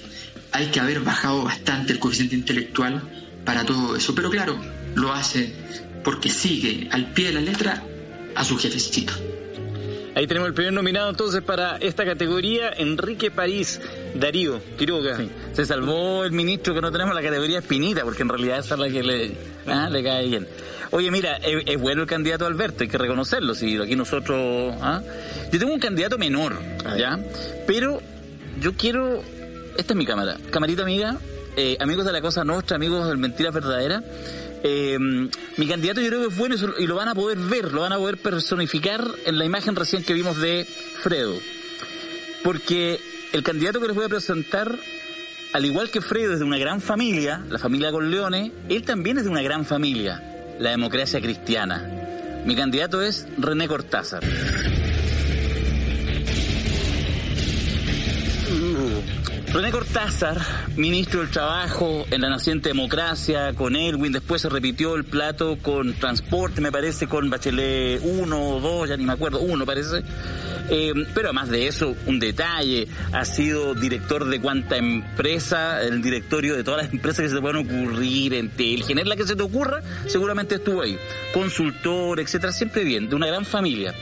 hay que haber bajado bastante el coeficiente intelectual para todo eso. Pero claro, lo hace porque sigue al pie de la letra a su jefecito. Ahí tenemos el primer nominado entonces para esta categoría, Enrique París, Darío Quiroga. Se salvó el ministro que no tenemos la categoría espinita, porque en realidad esa es la que le, ah, le cae bien. Oye, mira, es, es bueno el candidato Alberto, hay que reconocerlo, si aquí nosotros... ¿ah? Yo tengo un candidato menor, ¿ya? Pero yo quiero... Esta es mi cámara. Camarita amiga, eh, amigos de la Cosa Nostra, amigos del Mentiras Verdaderas, eh, mi candidato yo creo que es bueno y lo- van a poder ver, lo van a poder personificar en la imagen recién que vimos de Fredo. Porque el candidato que les voy a presentar, al igual que Fredo es de una gran familia, la familia Corleone, él también es de una gran familia, la democracia cristiana. Mi candidato es René Cortázar. René Cortázar, ministro del Trabajo en la naciente democracia, con Elwin, después se repitió el plato con transporte, me parece, con Bachelet 1 o 2, ya ni me acuerdo, uno parece. Eh, pero además de eso, un detalle, ha sido director de cuánta empresa, el directorio de todas las empresas que se te puedan ocurrir, en Telgener, la que se te ocurra, seguramente estuvo ahí. Consultor, etcétera, siempre bien, de una gran familia.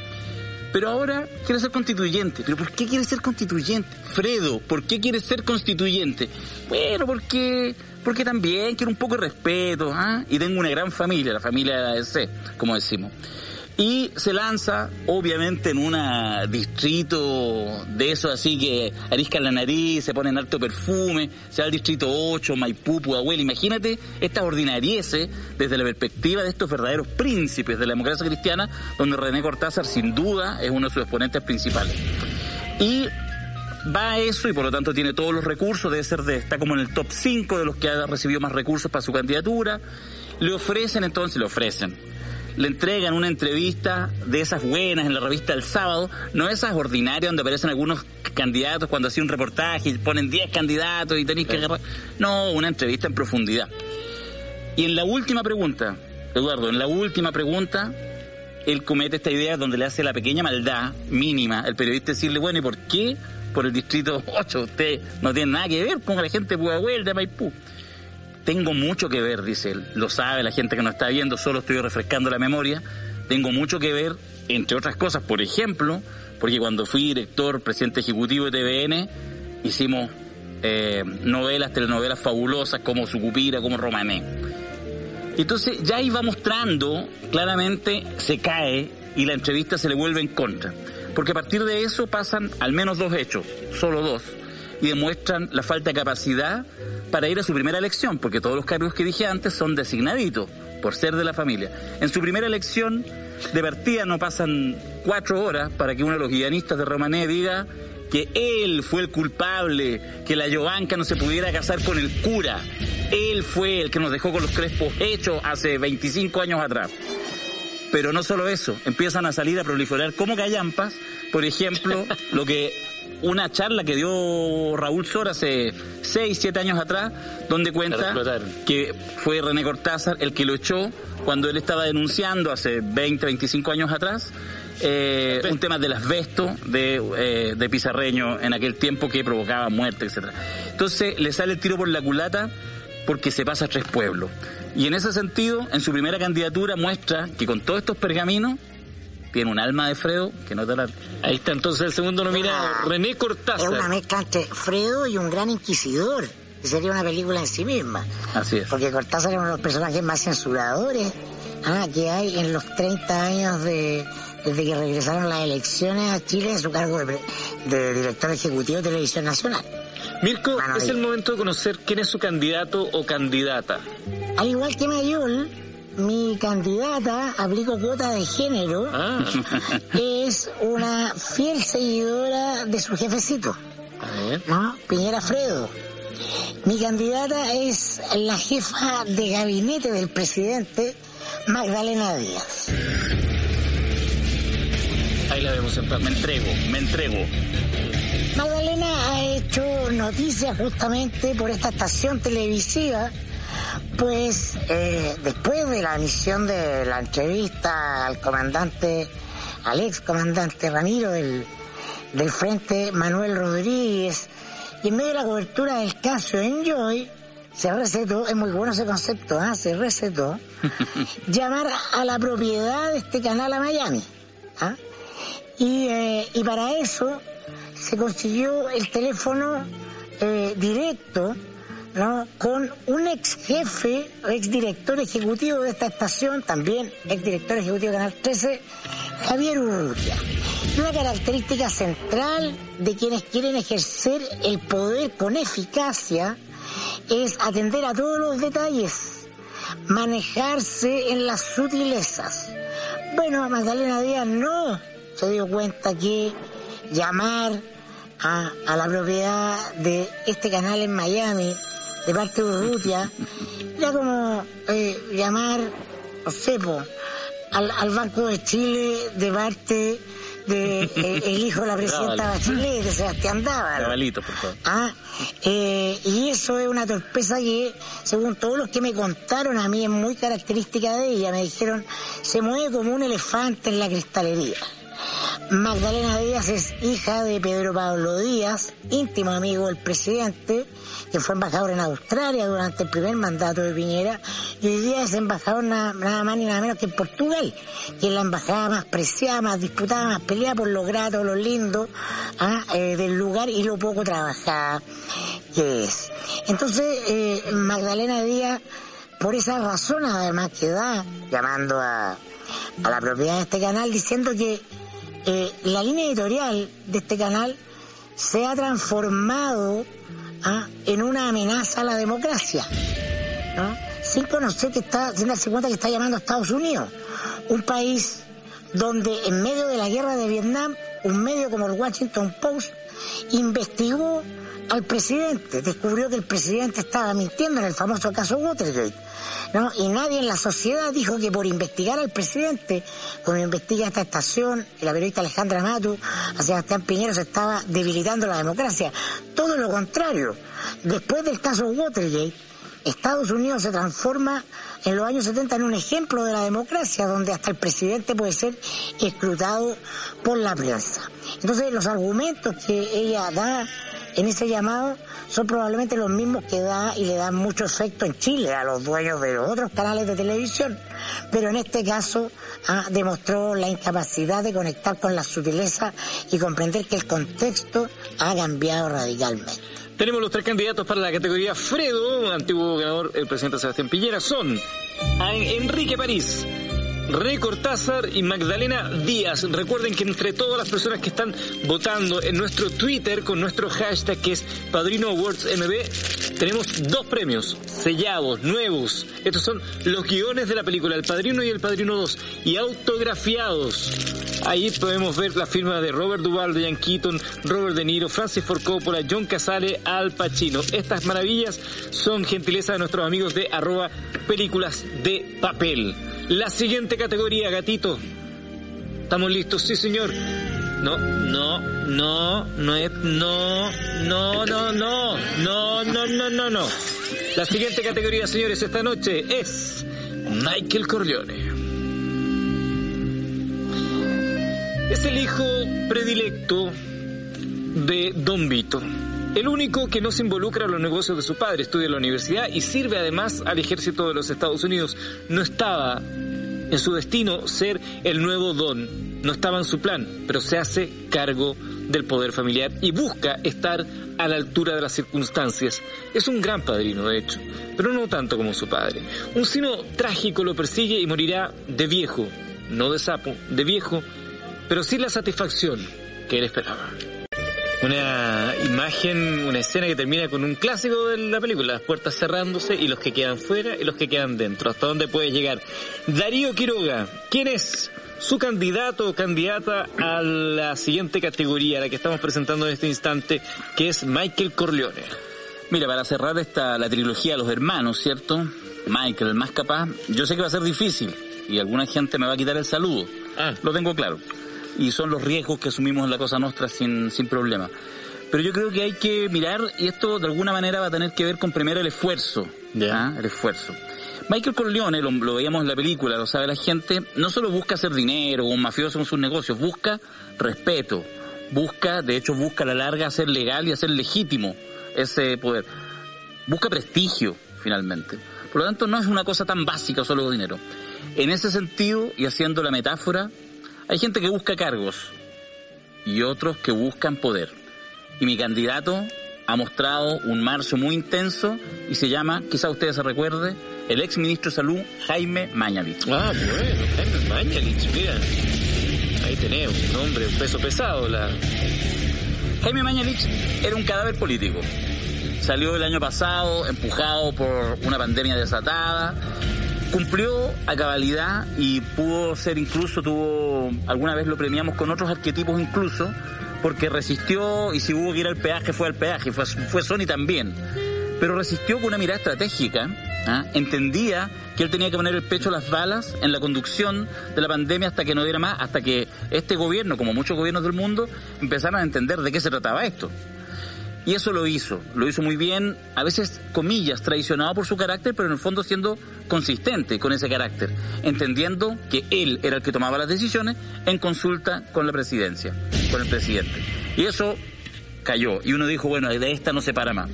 Pero ahora quiere ser constituyente. ¿Pero por qué quiere ser constituyente? Fredo, ¿por qué quiere ser constituyente? Bueno, porque porque también quiero un poco de respeto, ¿ah? Y tengo una gran familia, la familia de la ADC, como decimos. Y se lanza, obviamente, en un distrito de eso así que ariscan la nariz, se ponen alto perfume, se va al distrito 8, Maipú, Pudahuel. Imagínate esta ordinariese desde la perspectiva de estos verdaderos príncipes de la democracia cristiana, donde René Cortázar, sin duda, es uno de sus exponentes principales. Y va a eso y por lo tanto tiene todos los recursos, debe ser de, está como en el top 5 de los que ha recibido más recursos para su candidatura. Le ofrecen entonces, le ofrecen, le entregan una entrevista de esas buenas en la revista El Sábado, no esas ordinarias donde aparecen algunos candidatos cuando hacen un reportaje y ponen 10 candidatos y tenéis que agarrar. No, una entrevista en profundidad. Y en la última pregunta, Eduardo, en la última pregunta, él comete esta idea donde le hace la pequeña maldad mínima, el periodista decirle, bueno, ¿y por qué por el distrito 8 usted no tiene nada que ver con la gente de Pudahuel, de Maipú? Tengo mucho que ver, dice él. Lo sabe la gente que nos está viendo, solo estoy refrescando la memoria. Tengo mucho que ver, entre otras cosas, por ejemplo, porque cuando fui director, presidente ejecutivo de TVN, hicimos eh, novelas, telenovelas fabulosas como Sucupira, como Romané. Entonces ya iba mostrando, claramente se cae y la entrevista se le vuelve en contra. Porque a partir de eso pasan al menos dos hechos, solo dos, y demuestran la falta de capacidad para ir a su primera elección, porque todos los cargos que dije antes son designaditos por ser de la familia. En su primera elección de partida no pasan cuatro horas para que uno de los guionistas de Romané diga que él fue el culpable, que la Giovanca no se pudiera casar con el cura. Él fue el que nos dejó con los crespos hechos hace 25 años atrás. Pero no solo eso, empiezan a salir a proliferar como callampas, por ejemplo, lo que una charla que dio Raúl Sor hace 6, 7 años atrás, donde cuenta que fue René Cortázar el que lo echó cuando él estaba denunciando hace 20, 25 años atrás eh, un tema del asbesto de, eh, de Pizarreño en aquel tiempo que provocaba muerte, etcétera. Entonces le sale el tiro por la culata porque se pasa a tres pueblos. Y en ese sentido, en su primera candidatura muestra que con todos estos pergaminos tiene un alma de Fredo que no te la... Ahí está entonces el segundo nominado, René Cortázar. Es una mezcla entre Fredo y un gran inquisidor. que Sería una película en sí misma. Así es. Porque Cortázar es uno de los personajes más censuradores ah, que hay en los 30 años de, desde que regresaron las elecciones a Chile en su cargo de, de director ejecutivo de Televisión Nacional. Mirko, Mano, es ahí. el momento de conocer quién es su candidato o candidata. Al igual que Mayol, mi candidata, aplico cuota de género, Ah, es una fiel seguidora de su jefecito. ¿no? Piñera Fredo. Mi candidata es la jefa de gabinete del presidente, Magdalena Díaz. Ahí la vemos en Me entrego, me entrego. Magdalena ha hecho noticias justamente por esta estación televisiva, pues eh, después de la emisión de la entrevista al comandante, al ex comandante Ramiro del, del Frente Manuel Rodríguez, y en medio de la cobertura del caso Enjoy, se recetó, es muy bueno ese concepto, ¿ah? se recetó, llamar a la propiedad de este canal a Miami. ¿ah? Y, eh, y para eso se consiguió el teléfono eh, directo ¿no? con un ex jefe, ex director ejecutivo de esta estación, también ex director ejecutivo de Canal 13, Javier Urrutia. Una característica central de quienes quieren ejercer el poder con eficacia es atender a todos los detalles, manejarse en las sutilezas. Bueno, Magdalena Díaz no se dio cuenta que llamar a, a la propiedad de este canal en Miami de parte de Urrutia era como eh, llamar, no sé, po, al, al Banco de Chile de parte de eh, el hijo de la presidenta Bachelet, de Sebastián Dávaro. Cabalito, por favor. Ah, eh, y eso es una torpeza que, según todos los que me contaron a mí, es muy característica de ella. Me dijeron, se mueve como un elefante en la cristalería. Magdalena Díaz es hija de Pedro Pablo Díaz, íntimo amigo del presidente, que fue embajador en Australia durante el primer mandato de Piñera, y hoy día es embajador nada, más ni nada menos que en Portugal, que es la embajada más preciada, más disputada, más peleada por lo grato, lo lindo ah, eh, del lugar y lo poco trabajada que es. Entonces, eh, Magdalena Díaz, por esa razón además que da, llamando a, a la propiedad de este canal, diciendo que eh, la línea editorial de este canal se ha transformado ah, en una amenaza a la democracia, sin conocer que está, sin darse cuenta que está llamando a Estados Unidos, un país donde en medio de la guerra de Vietnam, un medio como el Washington Post investigó al presidente, descubrió que el presidente estaba mintiendo en el famoso caso Watergate. ¿no? Y nadie en la sociedad dijo que por investigar al presidente, como investiga esta estación, la periodista Alejandra Matu, a Sebastián Piñero se estaba debilitando la democracia. Todo lo contrario. Después del caso Watergate, Estados Unidos se transforma en los años 70 en un ejemplo de la democracia, donde hasta el presidente puede ser escrutado por la prensa. Entonces, los argumentos que ella da en ese llamado son probablemente los mismos que da y le dan mucho efecto en Chile a los dueños de los otros canales de televisión, pero en este caso ah, demostró la incapacidad de conectar con la sutileza y comprender que el contexto ha cambiado radicalmente. Tenemos los tres candidatos para la categoría Fredo, antiguo ganador, el presidente Sebastián Piñera, son Enrique París, René Cortázar y Magdalena Díaz. Recuerden que entre todas las personas que están votando en nuestro Twitter con nuestro hashtag que es Padrino Awards MB, tenemos dos premios sellados, nuevos. Estos son los guiones de la película El Padrino y El Padrino 2 y autografiados. Ahí podemos ver la firma de Robert Duvall, Ian Keaton, Robert De Niro, Francis Ford Coppola, John Casale, Al Pacino. Estas maravillas son gentileza de nuestros amigos de arroba películas de papel. La siguiente categoría, gatito. ¿Estamos listos? Sí, señor. No, no, no, no es, no, no, no, no, no, no, no, no, no. La siguiente categoría, señores, esta noche es Michael Corleone. Es el hijo predilecto de Don Vito. El único que no se involucra en los negocios de su padre, estudia en la universidad y sirve además al ejército de los Estados Unidos. No estaba en su destino ser el nuevo don, no estaba en su plan, pero se hace cargo del poder familiar y busca estar a la altura de las circunstancias. Es un gran padrino, de hecho, pero no tanto como su padre. Un sino trágico lo persigue y morirá de viejo, no de sapo, de viejo, pero sin la satisfacción que él esperaba una imagen, una escena que termina con un clásico de la película, las puertas cerrándose y los que quedan fuera y los que quedan dentro. ¿Hasta dónde puede llegar? Darío Quiroga, ¿quién es su candidato o candidata a la siguiente categoría, la que estamos presentando en este instante, que es Michael Corleone? Mira, para cerrar esta, la trilogía Los Hermanos, ¿cierto? Michael, el más capaz, yo sé que va a ser difícil y alguna gente me va a quitar el saludo. Ah. Lo tengo claro y son los riesgos que asumimos en la Cosa Nostra sin, sin problema. Pero yo creo que hay que mirar, y esto de alguna manera va a tener que ver con primero el esfuerzo. ¿ah? El esfuerzo. Michael Corleone, lo, veíamos en la película, lo sabe la gente, no solo busca hacer dinero o un mafioso en sus negocios, busca respeto, busca, de hecho busca a la larga hacer legal y hacer legítimo ese poder. Busca prestigio, finalmente. Por lo tanto, no es una cosa tan básica solo dinero. En ese sentido, y haciendo la metáfora, hay gente que busca cargos y otros que buscan poder. Y mi candidato ha mostrado un marzo muy intenso y se llama, quizá ustedes se recuerde, el ex ministro de Salud, Jaime Mañalich. Ah, bueno, Jaime Mañalich, mira. Ahí tenemos un hombre, un peso pesado. La... Jaime Mañalich era un cadáver político. Salió el año pasado empujado por una pandemia desatada cumplió a cabalidad y pudo ser incluso, tuvo, alguna vez lo premiamos con otros arquetipos incluso, porque resistió y si hubo que ir al peaje fue al peaje, fue, fue Sony también, pero resistió con una mirada estratégica, ¿ah? entendía que él tenía que poner el pecho a las balas en la conducción de la pandemia hasta que no diera más, hasta que este gobierno, como muchos gobiernos del mundo, empezaran a entender de qué se trataba esto. Y eso lo hizo, lo hizo muy bien, a veces, comillas, traicionado por su carácter, pero en el fondo siendo consistente con ese carácter, entendiendo que él era el que tomaba las decisiones en consulta con la presidencia, con el presidente. Y eso cayó, y uno dijo, bueno, de esta no se para más.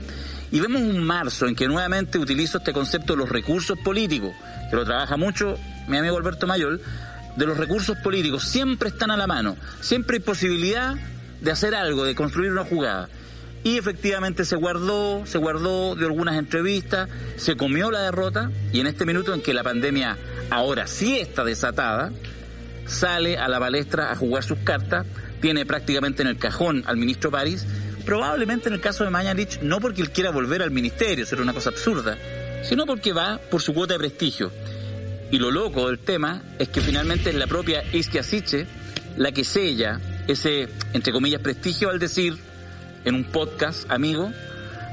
Y vemos un marzo en que nuevamente utilizo este concepto de los recursos políticos, que lo trabaja mucho mi amigo Alberto Mayol, de los recursos políticos, siempre están a la mano, siempre hay posibilidad de hacer algo, de construir una jugada. Y efectivamente se guardó, se guardó de algunas entrevistas, se comió la derrota y en este minuto en que la pandemia ahora sí está desatada, sale a la palestra a jugar sus cartas, tiene prácticamente en el cajón al ministro París, probablemente en el caso de Mañalich no porque él quiera volver al ministerio, será una cosa absurda, sino porque va por su cuota de prestigio. Y lo loco del tema es que finalmente es la propia Isquia Siche la que sella ese, entre comillas, prestigio al decir en un podcast, amigo,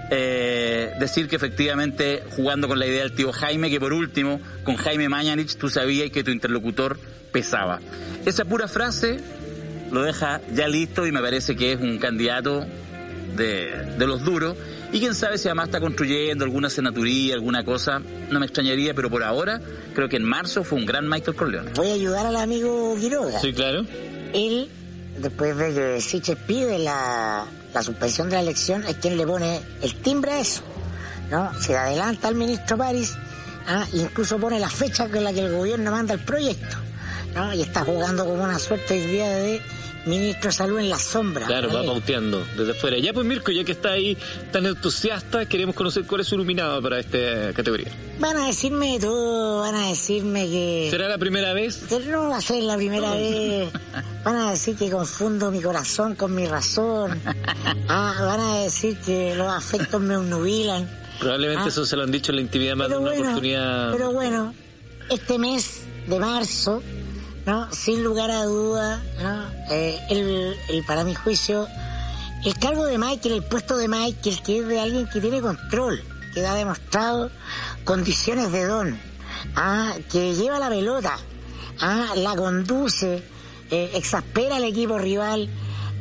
eh, decir que efectivamente, jugando con la idea del tío Jaime, que por último, con Jaime Mañanich, tú sabías que tu interlocutor pesaba. Esa pura frase lo deja ya listo y me parece que es un candidato de, de los duros. Y quién sabe si además está construyendo alguna senaturía, alguna cosa, no me extrañaría, pero por ahora creo que en marzo fue un gran Michael Corleone. Voy a ayudar al amigo Quiroga. Sí, claro. Él, después de que Siches pide la, la suspensión de la elección, es quien le pone el timbre a eso. ¿no? Se adelanta al ministro París, ah, incluso pone la fecha con la que el gobierno manda el proyecto. ¿no? Y está jugando como una suerte hoy día de ministro de salud en la sombra. Claro, va pauteando desde fuera. Ya pues Mirko, ya que está ahí tan entusiasta, queremos conocer cuál es su iluminado para esta categoría. Van a decirme de todo, van a decirme que... ¿Será la primera vez? No va a ser la primera vez. Van a decir que confundo mi corazón con mi razón. Ah, van a decir que los afectos me obnubilan. Probablemente Ah. eso se lo han dicho en la intimidad más de una bueno, oportunidad. pero bueno, este mes de marzo, ¿no? Sin lugar a duda. Eh, el, el- para mi juicio, el cargo de Michael, el puesto de Michael, que es de alguien que tiene control, que ha demostrado condiciones de don, ah, que lleva la pelota, ah, la conduce, eh, exaspera al equipo rival,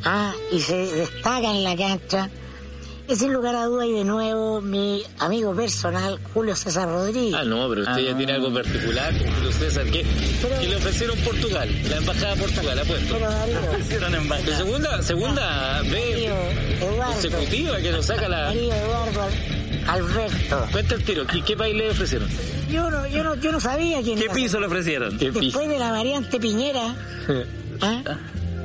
ah, y se destaca en la cancha. Es sin lugar a duda y de nuevo mi amigo personal Julio César Rodríguez. Ah, no, pero usted Ah. ya tiene algo particular Julio César. ¿Qué, Pero- qué le ofrecieron Portugal? La embajada de Portugal, apuesto. Pero Darío, La segunda, segunda Darío, vez Eduardo, consecutiva que nos saca la... Darío, Eduardo, Alberto. Cuenta el tiro, ¿qué, qué país le ofrecieron? Yo no, yo no, yo no sabía quién ¿Qué piso le ofrecieron? Después de la variante Piñera, ¿ah?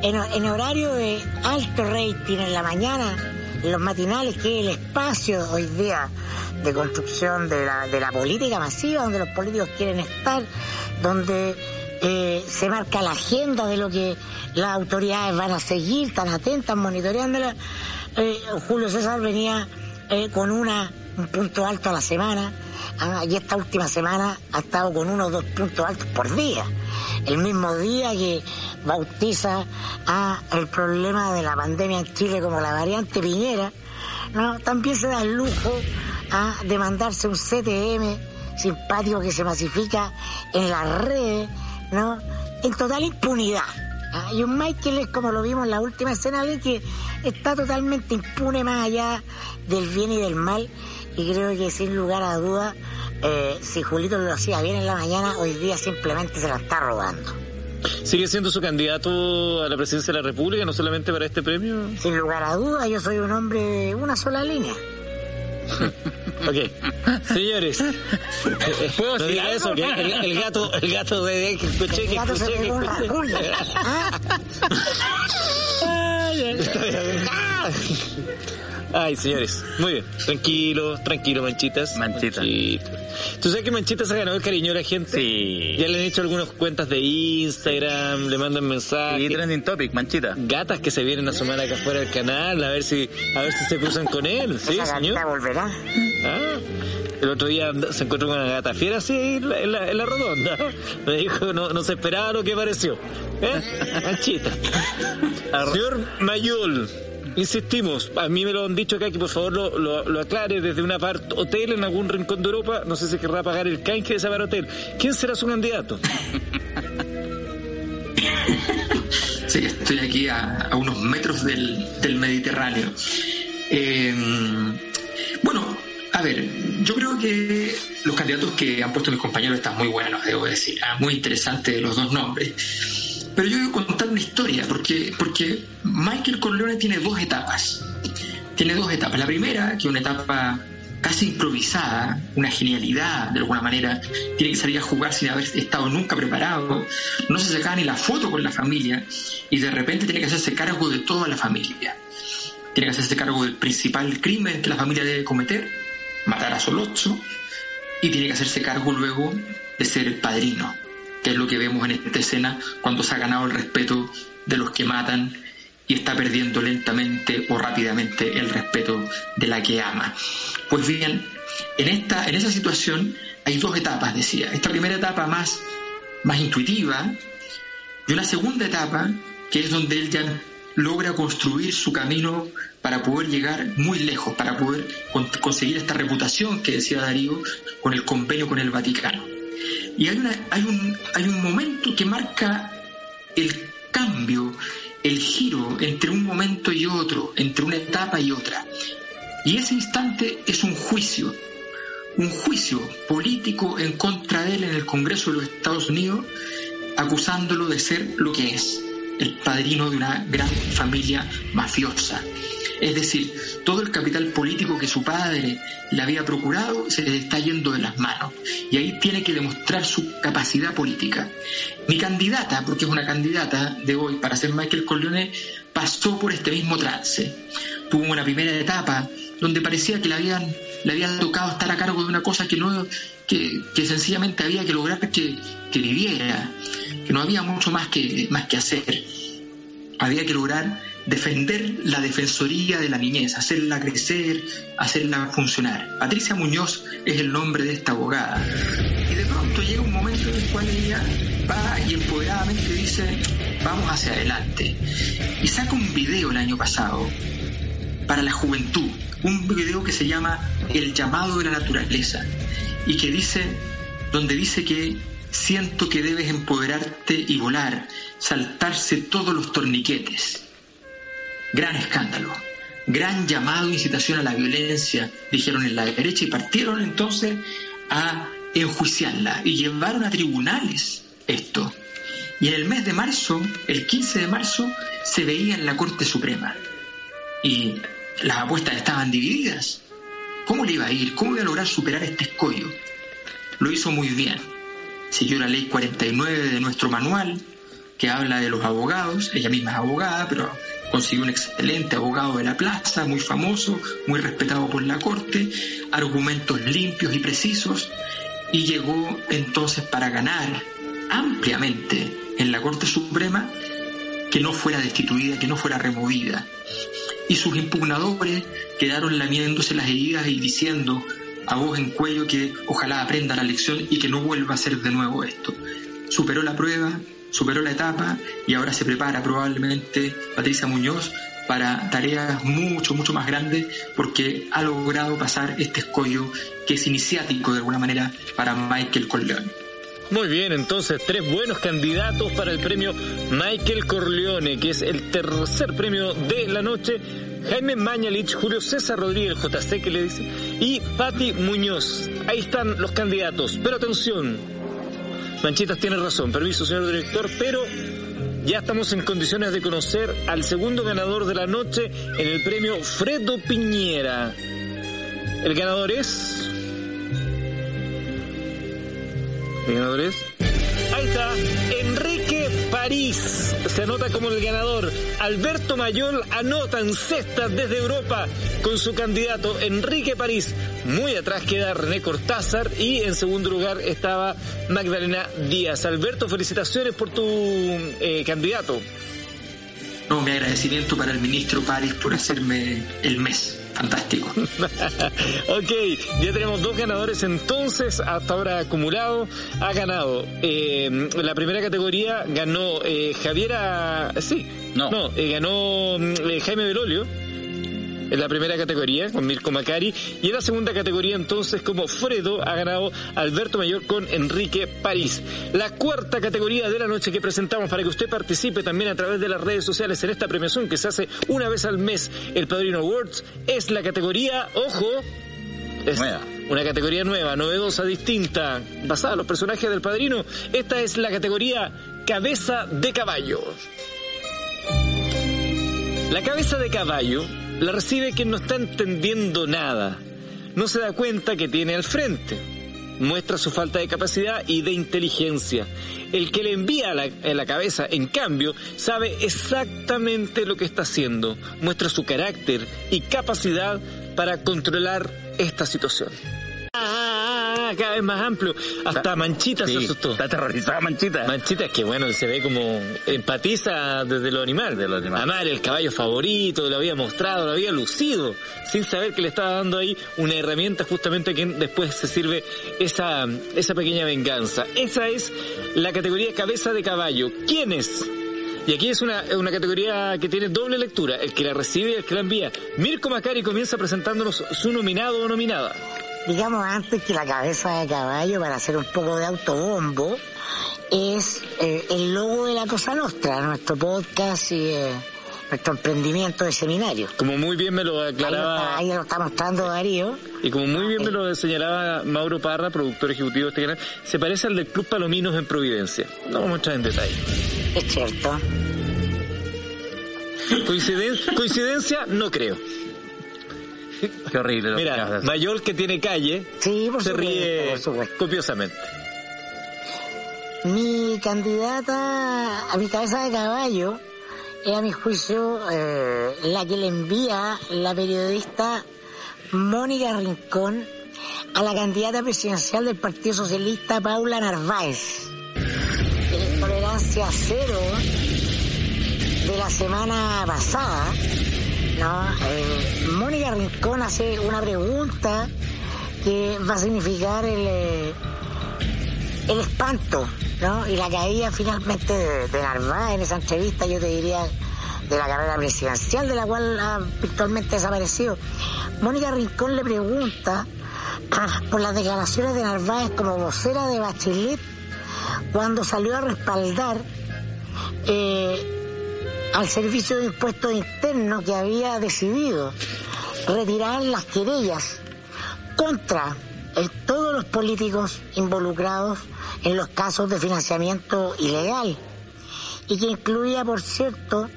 en, en horario de alto rating en la mañana, los matinales, que es el espacio hoy día de construcción de la, de la política masiva, donde los políticos quieren estar, donde eh, se marca la agenda de lo que las autoridades van a seguir, tan atentas, monitoreándola. Eh, Julio César venía eh, con una un punto alto a la semana, ah, y esta última semana ha estado con uno o dos puntos altos por día. El mismo día que bautiza a el problema de la pandemia en Chile como la variante Piñera, ¿no? también se da el lujo ah, de mandarse un CTM simpático que se masifica en las redes, ¿no? en total impunidad. Ah, Y un Michael es como lo vimos en la última escena, que está totalmente impune más allá del bien y del mal. Y creo que sin lugar a duda, eh, si Julito lo hacía bien en la mañana, hoy día simplemente se la está robando. ¿Sigue siendo su candidato a la presidencia de la República, no solamente para este premio? Sin lugar a duda, yo soy un hombre de una sola línea. Ok. Señores. ¿Puedo no decir algo? eso, que el, el gato, el gato de escuché, El gato se escuché, que pegó escuché. Ay, señores. Muy bien. Tranquilo, tranquilo, manchitas. Manchita. Manchita. ¿Tú sabes que Manchita se ha ganado el cariño de la gente? Sí. Ya le han hecho algunas cuentas de Instagram, le mandan mensajes. Y trending topic, manchita. Gatas que se vienen a sumar acá afuera del canal, a ver si, a ver si se cruzan con él. Sí, esa señor. gatita volverá. Ah, el otro día se encontró con una gata fiera así en la, en la- en la redonda. Me dijo, no, no se esperaba lo que pareció. ¿Eh? Manchita. Señor Mayol, insistimos, a mí me lo han dicho acá que por favor lo, lo, aclare desde un apart hotel en algún rincón de Europa. No sé si querrá pagar el canje de ese apart hotel. ¿Quién será su candidato? Sí, estoy aquí a, unos metros del, del Mediterráneo. Eh, bueno, a ver, yo creo que los candidatos que han puesto mis compañeros están muy buenos, debo decir. ah, Muy interesantes los dos nombres. Pero yo voy a contar una historia, porque, porque Michael Corleone tiene dos etapas. Tiene dos etapas. La primera, que es una etapa casi improvisada, una genialidad de alguna manera, tiene que salir a jugar sin haber estado nunca preparado, no se sacaba ni la foto con la familia y de repente tiene que hacerse cargo de toda la familia. Tiene que hacerse cargo del principal crimen que la familia debe cometer, matar a Solozzo, y tiene que hacerse cargo luego de ser el padrino, que es lo que vemos en esta escena cuando se ha ganado el respeto de los que matan y está perdiendo lentamente o rápidamente el respeto de la que ama. Pues bien, en, esta, en esa situación hay dos etapas, decía. Esta primera etapa más, más intuitiva y una segunda etapa que es donde él ya logra construir su camino para poder llegar muy lejos, para poder conseguir esta reputación que decía Darío con el convenio con el Vaticano. Y hay, hay, un, hay un momento que marca el cambio, el giro entre un momento y otro, entre una etapa y otra. Y ese instante es un juicio, un juicio político en contra de él en el Congreso de los Estados Unidos, acusándolo de ser lo que es, el padrino de una gran familia mafiosa. Es decir, todo el capital político que su padre le había procurado se le está yendo de las manos. Y ahí tiene que demostrar su capacidad política. Mi candidata, porque es una candidata de hoy para ser Michael Corleone, pasó por este mismo trance. Tuvo una primera etapa donde parecía que le habían, le habían tocado estar a cargo de una cosa que no que, sencillamente había que lograr que, que, viviera, que no había mucho más que, más que hacer. Había que lograr defender la defensoría de la niñez, hacerla crecer, hacerla funcionar. Patricia Muñoz es el nombre de esta abogada. Y de pronto llega un momento en el cual ella va y empoderadamente dice, vamos hacia adelante. Y saca un video el año pasado para la juventud, un video que se llama El llamado de la naturaleza y que dice, donde dice que siento que debes empoderarte y volar, saltarse todos los torniquetes Gran escándalo, gran llamado de incitación a la violencia, dijeron en la derecha, y partieron entonces a enjuiciarla y llevaron a tribunales esto. Y en el mes de marzo, el 15 de marzo, se veía en la Corte Suprema. Y las apuestas estaban divididas. ¿Cómo le iba a ir? ¿Cómo iba a lograr superar este escollo? Lo hizo muy bien. Siguió la ley 49 de nuestro manual, que habla de los abogados. Ella misma es abogada, pero consiguió un excelente abogado de la plaza, muy famoso, muy respetado por la corte, argumentos limpios y precisos, y llegó entonces para ganar ampliamente en la Corte Suprema que no fuera destituida, que no fuera removida. Y sus impugnadores quedaron lamiéndose las heridas y diciendo a voz en cuello que ojalá aprenda la lección y que no vuelva a hacer de nuevo esto. Superó la prueba, superó la etapa y ahora se prepara probablemente Patricia Muñoz para tareas mucho, mucho más grandes porque ha logrado pasar este escollo que es iniciático de alguna manera para Michael Corleone. Muy bien, entonces tres buenos candidatos para el premio Michael Corleone, que es el tercer premio de la noche. Jaime Mañalich, Julio César Rodríguez, JC que le dice, y Patti Muñoz. Ahí están los candidatos. Pero atención, Manchitas tiene razón, permiso señor director, pero ya estamos en condiciones de conocer al segundo ganador de la noche en el premio Fredo Piñera. El ganador es... El ganador es... Ahí está, Enrique París se anota como el ganador. Alberto Mayol anota en cesta desde Europa con su candidato Enrique París. Muy atrás queda René Cortázar y en segundo lugar estaba Magdalena Díaz. Alberto, felicitaciones por tu eh, candidato. No, mi agradecimiento para el ministro París por hacerme el mes fantástico. ok, ya tenemos dos ganadores entonces, hasta ahora acumulado. Ha ganado eh, la primera categoría, ganó eh, Javiera, sí, no, no eh, ganó eh, Jaime Belolio en la primera categoría con Mirko Macari y en la segunda categoría entonces como Fredo ha ganado Alberto Mayor con Enrique París. La cuarta categoría de la noche que presentamos para que usted participe también a través de las redes sociales en esta premiación que se hace una vez al mes el Padrino Awards es la categoría, ojo, es una categoría nueva, novedosa, distinta, basada en los personajes del Padrino. Esta es la categoría Cabeza de Caballo. La cabeza de caballo la recibe quien no está entendiendo nada. No se da cuenta que tiene al frente. Muestra su falta de capacidad y de inteligencia. El que le envía la, la cabeza, en cambio, sabe exactamente lo que está haciendo. Muestra su carácter y capacidad para controlar esta situación cada vez más amplio. Hasta Manchita se asustó. Está aterrorizada Manchita. Manchita es que bueno, se ve como empatiza desde lo animal. De lo animal. Amar el caballo favorito, lo había mostrado, lo había lucido, sin saber que le estaba dando ahí una herramienta justamente que después se sirve esa, esa pequeña venganza. Esa es la categoría cabeza de caballo. ¿Quiénes Y aquí es una, una categoría que tiene doble lectura, el que la recibe y el que la envía. Mirko Macari comienza presentándonos su nominado o nominada. Digamos antes que la cabeza de caballo, para hacer un poco de autobombo, es eh, el logo de la Cosa Nostra, nuestro podcast y eh, nuestro emprendimiento de seminario. Como muy bien me lo Ahí aclaraba ahí lo está mostrando Darío. y como muy bien me lo señalaba Mauro Parra, productor ejecutivo de este canal, se parece al del Club Palominos en Providencia. No vamos a entrar en detalle. Es cierto. Coinciden- coincidencia, no creo. Qué horrible. lo que Mira, hacer. Mayol que tiene calle, Sí, por se supuesto, ríe por copiosamente. Mi candidata a mi cabeza de caballo es a mi juicio eh, la que le envía la periodista Mónica Rincón a la candidata presidencial del Partido Socialista Paula Narváez. En tolerancia cero de la semana pasada, ¿no? Eh, Mónica Rincón hace una pregunta que va a significar el... eh, el espanto, ¿no? Y la caída finalmente de, Narváez en esa entrevista, yo te diría, de la carrera presidencial, de la cual ha virtualmente desaparecido. Mónica Rincón le pregunta ah, por las declaraciones de Narváez como vocera de Bachelet cuando salió a respaldar eh, al Servicio de Impuestos Internos que había decidido retirar las querellas contra eh, todos los políticos involucrados en los casos de financiamiento ilegal y que incluía, por cierto,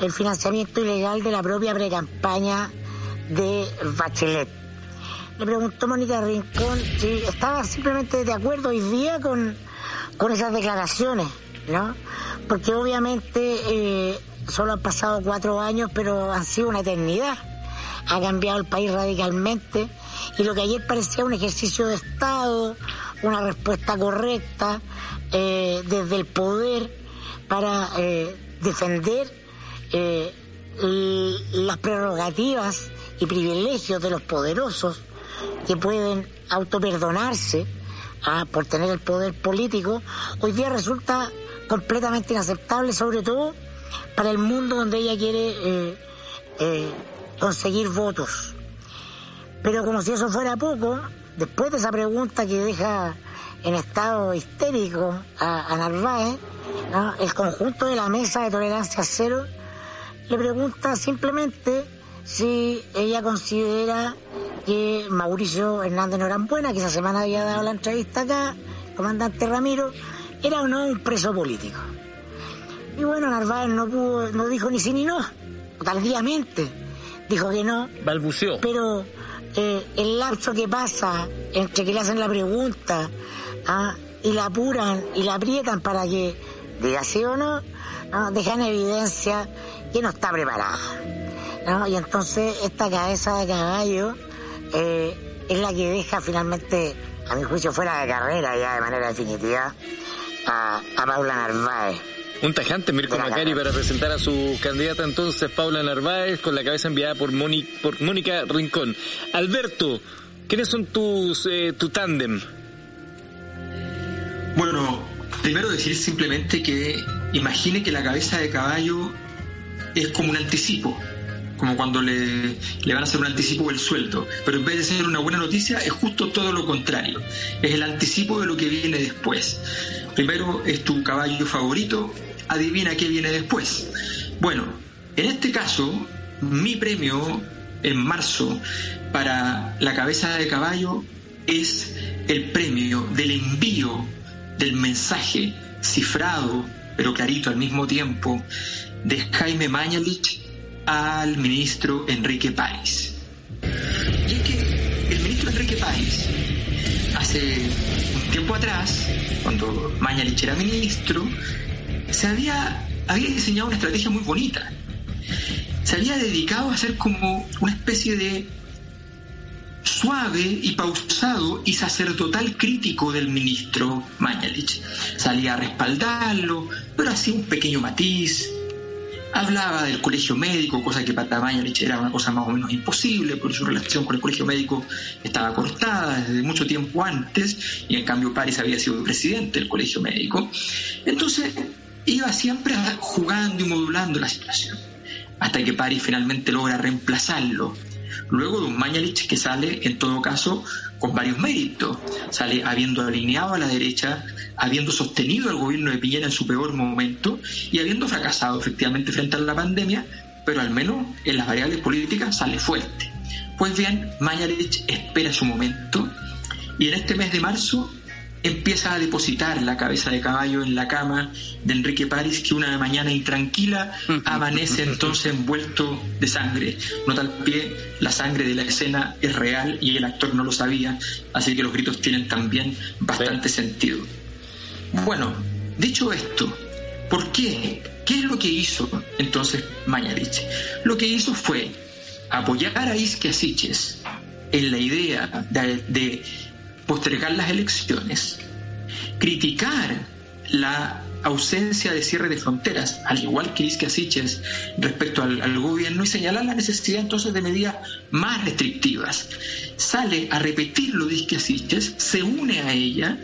el financiamiento ilegal de la propia precampaña de Bachelet. Le preguntó Mónica Rincón si estaba simplemente de acuerdo hoy día con, con esas declaraciones, ¿no? Porque obviamente eh, solo han pasado cuatro años, pero han sido una eternidad. Ha cambiado el país radicalmente y lo que ayer parecía un ejercicio de Estado, una respuesta correcta eh, desde el poder para eh, defender eh, las prerrogativas y privilegios de los poderosos que pueden autoperdonarse ah, por tener el poder político, hoy día resulta completamente inaceptable, sobre todo para el mundo donde ella quiere eh, eh, conseguir votos. Pero como si eso fuera poco, después de esa pregunta que deja en estado histérico a, a Narváez, el conjunto de la mesa de tolerancia cero le pregunta simplemente si ella considera que Mauricio Hernández Norambuena, que esa semana había dado la entrevista acá, comandante Ramiro, era o no un preso político. Y bueno, Narváez no pudo, no dijo ni sí ni no, tardíamente dijo que no, Balbuceó. pero eh, el lapso que pasa entre que le hacen la pregunta ah, y la apuran y la aprietan para que diga sí o no, ¿no? deja en evidencia que no está preparada. ¿no? Y entonces esta cabeza de caballo eh, es la que deja finalmente, a mi juicio, fuera de carrera ya de manera definitiva a, a Paula Narváez. Un tajante Mirko Macari para presentar a su candidata entonces, Paula Narváez, con la cabeza enviada por, Moni- por Mónica Rincón. Alberto, ¿quiénes son tus eh, tu tándem? Bueno, primero decir simplemente que imagine que la cabeza de caballo es como un anticipo, como cuando le, le van a hacer un anticipo del sueldo, pero en vez de ser una buena noticia es justo todo lo contrario, es el anticipo de lo que viene después. Primero es tu caballo favorito, adivina qué viene después. Bueno, en este caso, mi premio en marzo para la cabeza de caballo es el premio del envío del mensaje cifrado, pero clarito al mismo tiempo, de Jaime Mañalich al ministro Enrique Páez. Y es que el ministro Enrique Páez, hace un tiempo atrás, cuando Mañalich era ministro, se había, había diseñado una estrategia muy bonita. Se había dedicado a hacer como una especie de suave y pausado y sacerdotal crítico del ministro Mañalich. Salía a respaldarlo, pero hacía un pequeño matiz. Hablaba del colegio médico, cosa que para Mañalich era una cosa más o menos imposible, porque su relación con el colegio médico estaba cortada desde mucho tiempo antes, y en cambio París había sido presidente del colegio médico. Entonces, iba siempre jugando y modulando la situación, hasta que París finalmente logra reemplazarlo. Luego de un Mañalich que sale, en todo caso, con varios méritos. Sale habiendo alineado a la derecha, habiendo sostenido al gobierno de Piñera en su peor momento y habiendo fracasado efectivamente frente a la pandemia, pero al menos en las variables políticas sale fuerte. Pues bien, Mañalich espera su momento y en este mes de marzo empieza a depositar la cabeza de caballo en la cama de Enrique París, que una mañana intranquila amanece entonces envuelto de sangre. Nota al pie, la sangre de la escena es real y el actor no lo sabía, así que los gritos tienen también bastante sentido. Bueno, dicho esto, ¿por qué? ¿Qué es lo que hizo entonces Mañarich? Lo que hizo fue apoyar a Isque en la idea de postergar las elecciones, criticar la ausencia de cierre de fronteras, al igual que Isque Asiches respecto al, gobierno, y señalar la necesidad entonces de medidas más restrictivas. Sale a repetir lo de Asiches, se une a ella,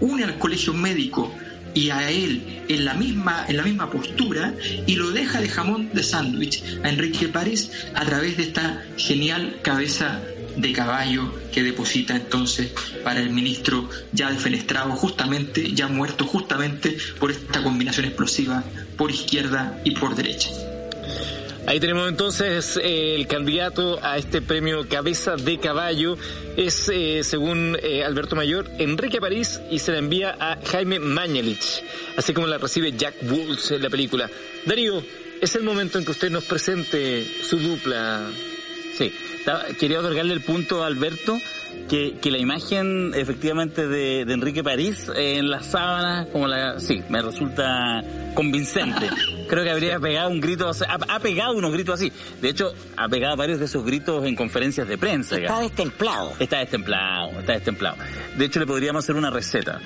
une al colegio médico y a él en la misma, en la misma postura y lo deja de jamón de sándwich a Enrique París a través de esta genial cabeza de caballo que deposita entonces para el ministro ya defenestrado justamente, ya muerto justamente por esta combinación explosiva por izquierda y por derecha. Ahí tenemos entonces eh, el candidato a este premio Cabeza de Caballo. Es, eh, según eh, Alberto Mayor, Enrique París y se la envía a Jaime Mañalich, así como la recibe Jack Woods en la película. Darío, es el momento en que usted nos presente su dupla. Sí quería otorgarle el punto a Alberto que, que la imagen efectivamente de, Enrique París en las sábanas, como la, sí, me resulta convincente. Creo que habría pegado un grito, ha, pegado unos gritos así. De hecho, ha pegado varios de esos gritos en conferencias de prensa. Está destemplado. Está destemplado, está destemplado. De hecho, le podríamos hacer una receta.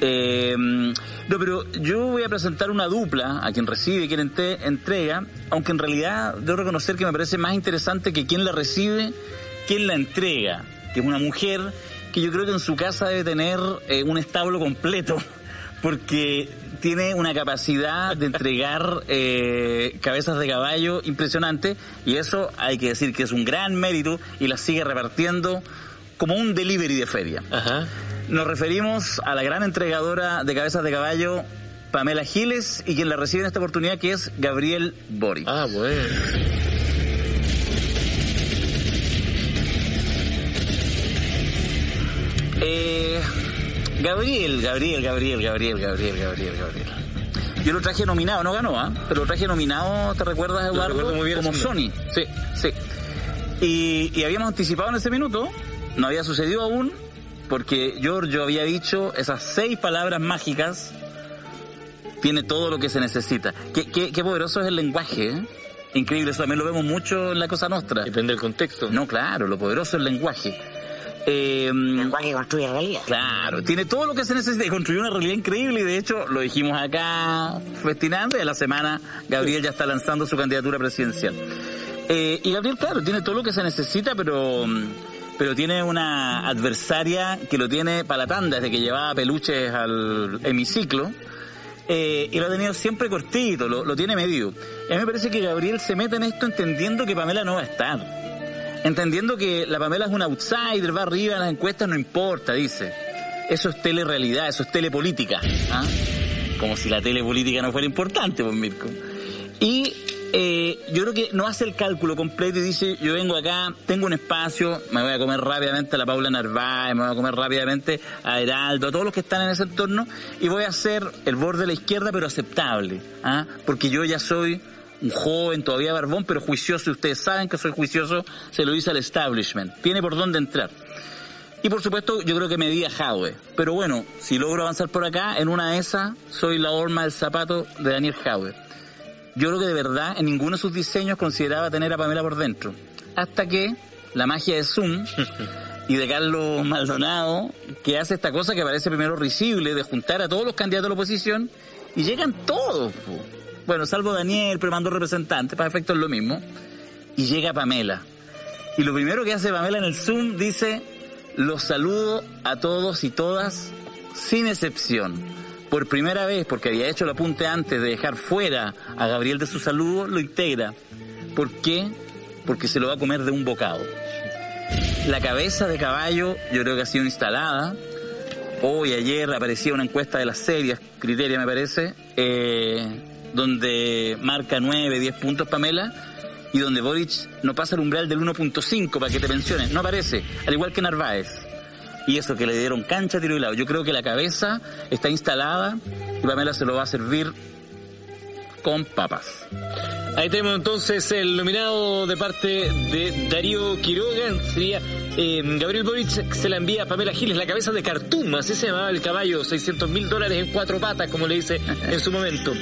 Eh, no, pero yo voy a presentar una dupla a quien recibe quien entrega, aunque en realidad debo reconocer que me parece más interesante que quien la recibe, quien la entrega, que es una mujer que yo creo que en su casa debe tener eh, un establo completo, porque tiene una capacidad de entregar eh, cabezas de caballo impresionante y eso hay que decir que es un gran mérito y las sigue repartiendo como un delivery de feria. Ajá. Nos referimos a la gran entregadora de cabezas de caballo, Pamela Giles, y quien la recibe en esta oportunidad, que es Gabriel Boric. Ah, bueno. Eh, Gabriel, Gabriel, Gabriel, Gabriel, Gabriel, Gabriel, Gabriel. Yo lo traje nominado, no ganó, ¿ah? Pero lo traje nominado, ¿te recuerdas, Eduardo? muy bien Como Sony. Sí, sí. Y, y habíamos anticipado en ese minuto, no había sucedido aún, porque Giorgio había dicho esas seis palabras mágicas, tiene todo lo que se necesita. Qué, qué, poderoso es el lenguaje, ¿eh? Increíble, eso también lo vemos mucho en la Cosa Nostra. Depende del contexto. No, claro, lo poderoso es el lenguaje. Eh, el lenguaje construye realidad. Claro, tiene todo lo que se necesita y construye una realidad increíble y de hecho lo dijimos acá festinando y a la semana Gabriel ya está lanzando su candidatura presidencial. Eh, y Gabriel, claro, tiene todo lo que se necesita, pero pero tiene una adversaria que lo tiene para la tanda, desde que llevaba peluches al hemiciclo. Eh, y lo ha tenido siempre cortito, lo, tiene medio. A mí me parece que Gabriel se mete en esto entendiendo que Pamela no va a estar. Entendiendo que la Pamela es un outsider, va arriba en las encuestas, no importa, dice. Eso es telerealidad, eso es telepolítica. ¿ah? Como si la telepolítica no fuera importante, pues Mirko. Y eh, yo creo que no hace el cálculo completo y dice, yo vengo acá, tengo un espacio, me voy a comer rápidamente a la Paula Narváez, me voy a comer rápidamente a Heraldo, a todos los que están en ese entorno, y voy a hacer el borde de la izquierda, pero aceptable, ¿ah? porque yo ya soy un joven, todavía barbón, pero juicioso, y ustedes saben que soy juicioso, se lo dice al establishment, tiene por dónde entrar. Y por supuesto, yo creo que me di a Jaue. Pero bueno, si logro avanzar por acá, en una de esas, soy la horma del zapato de Daniel Jaue yo creo que de verdad en ninguno de sus diseños consideraba tener a Pamela por dentro. Hasta que la magia de Zoom y de Carlos Maldonado, que hace esta cosa que parece primero risible, de juntar a todos los candidatos de la oposición, y llegan todos. Bueno, salvo Daniel, pero mandó representantes, para efectos es lo mismo. Y llega Pamela. Y lo primero que hace Pamela en el Zoom dice, los saludo a todos y todas, sin excepción por primera vez, porque había hecho el apunte antes de dejar fuera a Gabriel de su saludo, lo integra. ¿Por qué? Porque se lo va a comer de un bocado. La cabeza de caballo yo creo que ha sido instalada. Hoy, ayer aparecía una encuesta de las series, Criteria me parece, eh, donde marca 9, 10 puntos Pamela, y donde Boric no pasa el umbral del 1.5 para que te pensiones. No aparece, al igual que Narváez. Y eso que le dieron cancha, tiro y lado. Yo creo que la cabeza está instalada y Pamela se lo va a servir con papas. Ahí tenemos entonces el nominado de parte de Darío Quiroga, sería eh, Gabriel Boric, se la envía a Pamela Giles, la cabeza de Cartum, así se llamaba el caballo, 600 mil dólares en cuatro patas, como le dice en su momento.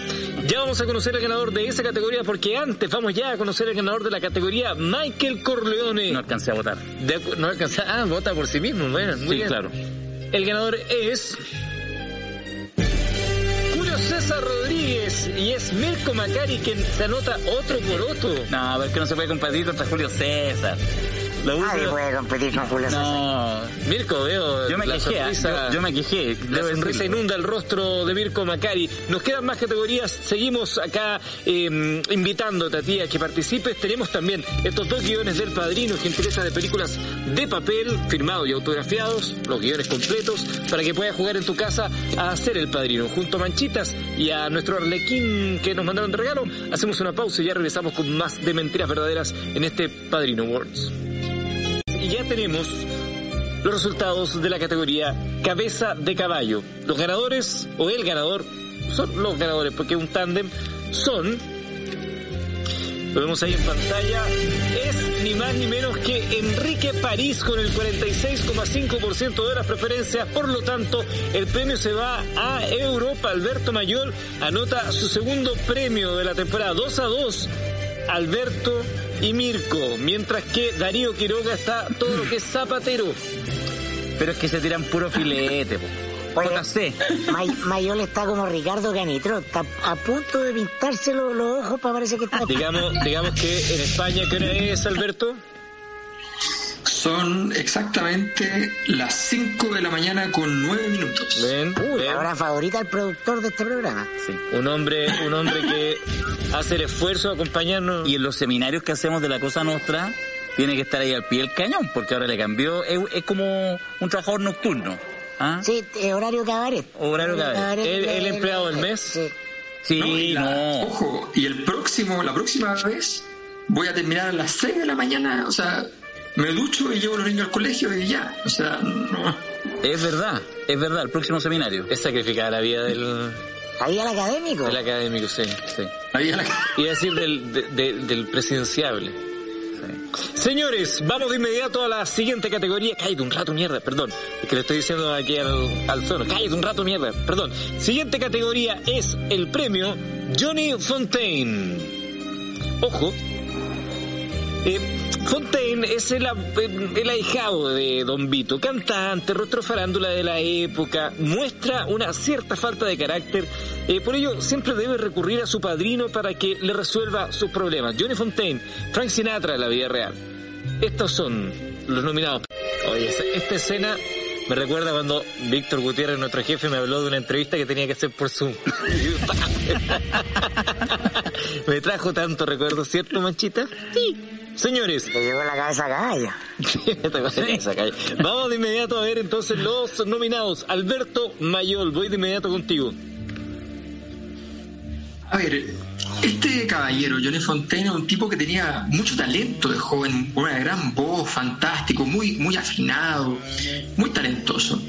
Ya vamos a conocer al ganador de esa categoría, porque antes vamos ya a conocer al ganador de la categoría Michael Corleone. No alcancé a votar. De no alcanza, ah, vota por sí mismo, bueno, muy Sí, bien. claro. El ganador es Julio César Rodríguez y es Mirko Macari quien se anota otro poroto. No, a ver que no se puede competir contra Julio César. La Nadie última- puede competir con Julio. No, Mirko, veo yo me la quejé, ¿ah? sonrisa- yo, yo me quejé. La sonrisa inunda el rostro de Mirko Macari. Nos quedan más categorías. Seguimos acá eh, invitándote a ti a que participes. Tenemos también estos dos guiones del Padrino, gentileza de películas de papel, firmados y autografiados, los guiones completos, para que puedas jugar en tu casa a hacer el Padrino. Junto a Manchitas y a nuestro Arlequín que nos mandaron de regalo, hacemos una pausa y ya regresamos con más de mentiras verdaderas en este Padrino Awards. Y ya tenemos los resultados de la categoría cabeza de caballo. Los ganadores, o el ganador, son los ganadores, porque un tándem, son, lo vemos ahí en pantalla, es ni más ni menos que Enrique París con el 46,5% de las preferencias, por lo tanto, el premio se va a Europa. Alberto Mayol anota su segundo premio de la temporada 2 a 2. Alberto y Mirko, mientras que Darío Quiroga está todo lo que es zapatero. Pero es que se tiran puro filete, po. Oye. May- Mayol está como Ricardo Canitro, está a punto de pintarse los, los ojos para parecer que está... Digamos, digamos que en España, ¿qué hora es, Alberto? Son exactamente las 5 de la mañana con 9 minutos. Ven, Uy, ven. la hora favorita del productor de este programa. Sí. Un hombre, un hombre que hace el esfuerzo de acompañarnos. Y en los seminarios que hacemos de la Cosa Nostra, tiene que estar ahí al pie del cañón, porque ahora le cambió, es, es como un trabajador nocturno. ¿Ah? Sí, eh, horario cabaret. Horario cabaret. ¿El- el empleado del mes? Sí. Sí, No, y la- no. Ojo, y el próximo, la próxima vez voy a terminar a las 6 de la mañana, o sea, me ducho y llevo a los niños al colegio y ya, o sea, no. Es verdad, es verdad, el próximo seminario. Es sacrificada la vida del, Ahí al académico. del académico, sí, sí. Ahí a la... Iba a decir del, de- de- del presidenciable. Sí. Señores, vamos de inmediato a la siguiente categoría. Cállate un rato, mierda, perdón. Es que le estoy diciendo aquí al, al zono. Cállate un rato, mierda, perdón. Siguiente categoría es el premio Johnny Fontaine. Ojo. Eh, Fontaine es el, el ahijado de Don Vito, cantante, rostro farándula de la época, muestra una cierta falta de carácter, eh, por ello siempre debe recurrir a su padrino para que le resuelva sus problemas. Johnny Fontaine, Frank Sinatra de la vida real. Estos son los nominados. Oye, esta escena me recuerda cuando Víctor Gutiérrez, nuestro jefe, me habló de una entrevista que tenía que hacer por Zoom. me trajo tanto recuerdo, ¿cierto, Manchita? Sí. Señores, Te llegó la cabeza a caballo. Esa calle. Vamos de inmediato a ver entonces los nominados. Alberto Mayol, voy de inmediato contigo. A ver, este caballero, Johnny Fontaine, un tipo que tenía mucho talento de joven, una gran voz, fantástico, muy, muy afinado, muy talentoso.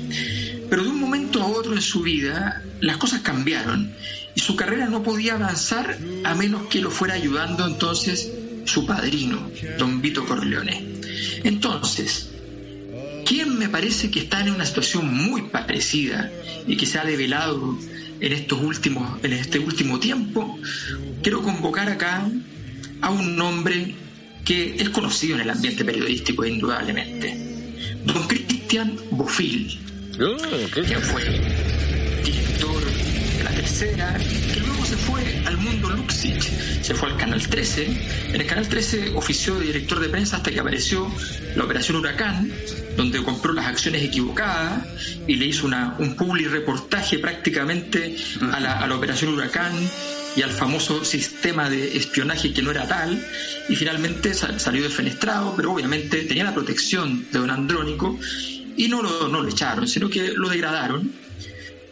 Pero de un momento a otro en su vida, las cosas cambiaron y su carrera no podía avanzar a menos que lo fuera ayudando entonces su padrino, don Vito Corleone. Entonces, ¿quién me parece que está en una situación muy parecida y que se ha develado en estos últimos, en este último tiempo? Quiero convocar acá a un nombre que es conocido en el ambiente periodístico indudablemente. Don Cristian Bofill, Oh, ¿qué- quien fue director tercera, que luego se fue al mundo Luxich, se fue al Canal 13, en el Canal 13 ofició de director de prensa hasta que apareció la Operación Huracán, donde compró las acciones equivocadas y le hizo un public reportaje prácticamente a la, a la operación Huracán y al famoso sistema de espionaje que no era tal, y finalmente salió defenestrado, pero obviamente tenía la protección de don Andrónico y no lo, no lo echaron, sino que lo degradaron.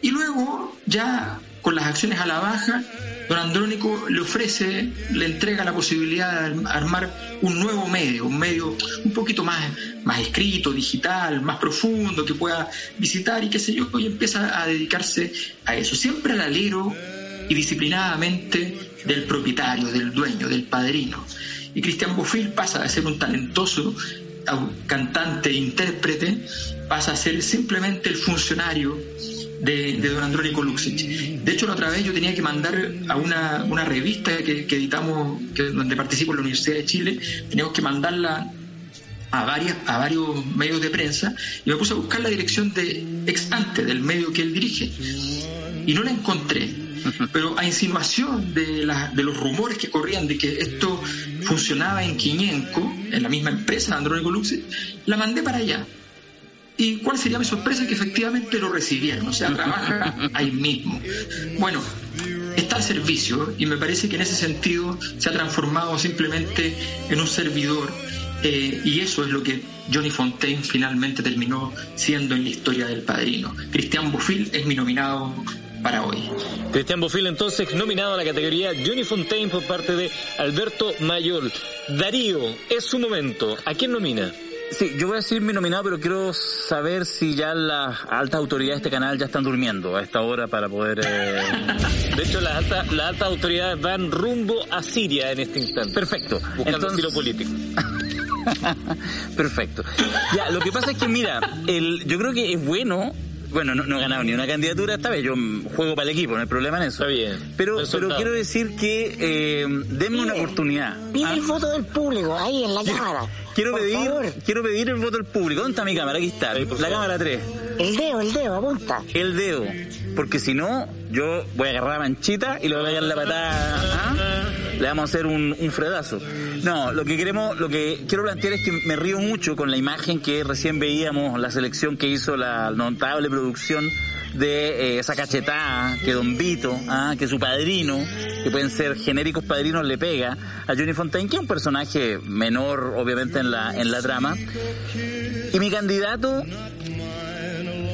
Y luego, ya con las acciones a la baja, don Andrónico le ofrece, le entrega la posibilidad de armar un nuevo medio, un medio un poquito más, más escrito, digital, más profundo, que pueda visitar y qué sé yo, y empieza a dedicarse a eso, siempre al alero y disciplinadamente del propietario, del dueño, del padrino. Y Cristian Bofill pasa de ser un talentoso cantante, intérprete, pasa a ser simplemente el funcionario de, don Andrónico Luxich. De hecho, la otra vez yo tenía que mandar a una, una revista que, editamos, que, donde participo en la Universidad de Chile, teníamos que mandarla a, varias, a varios medios de prensa y me puse a buscar la dirección de ex ante del medio que él dirige y no la encontré pero a insinuación de, de los rumores que corrían de que esto funcionaba en Quiñenco, en la misma empresa, Andrónico Luxi, la mandé para allá. ¿Y cuál sería mi sorpresa? Que efectivamente lo recibieron, o sea, trabaja ahí mismo. Bueno, está al servicio y me parece que en ese sentido se ha transformado simplemente en un servidor eh, y eso es lo que Johnny Fontaine finalmente terminó siendo en la historia del padrino. Cristian Bofill es mi nominado para hoy. Cristian Bofil entonces nominado a la categoría Johnny Fontaine por parte de Alberto Mayol. Darío, es su momento. ¿A quién nomina? Sí, yo voy a decir mi nominado, pero quiero saber si ya las altas autoridades de este canal ya están durmiendo a esta hora para poder... Eh, de hecho, las altas, las altas autoridades van rumbo a Siria en este instante. Perfecto. Buscando Entonces... político. Perfecto. Ya, lo que pasa es que, mira, el, yo creo que es bueno bueno, no, he ganado ni una candidatura esta vez, yo juego para el equipo, no hay problema en eso. Está bien. Pero, pero quiero decir que eh, denme una oportunidad. Pide el ¿ah? voto del público, ahí en la cámara. Quiero pedir, quiero pedir el voto del público. ¿Dónde está mi cámara? Aquí está, la cámara 3. El dedo, el dedo, apunta. El dedo. Porque si no, yo voy a agarrar a Manchita y le voy a dar la patada. ¿ah? Le vamos a hacer un, un fredazo. No, lo que queremos, lo que quiero plantear es que me río mucho con la imagen que recién veíamos, la selección que hizo la notable producción de eh, esa cachetada que Don Vito, ah, que su padrino, que pueden ser genéricos padrinos, le pega a Johnny Fontaine, que es un personaje menor, obviamente, en la, en la trama. Y mi candidato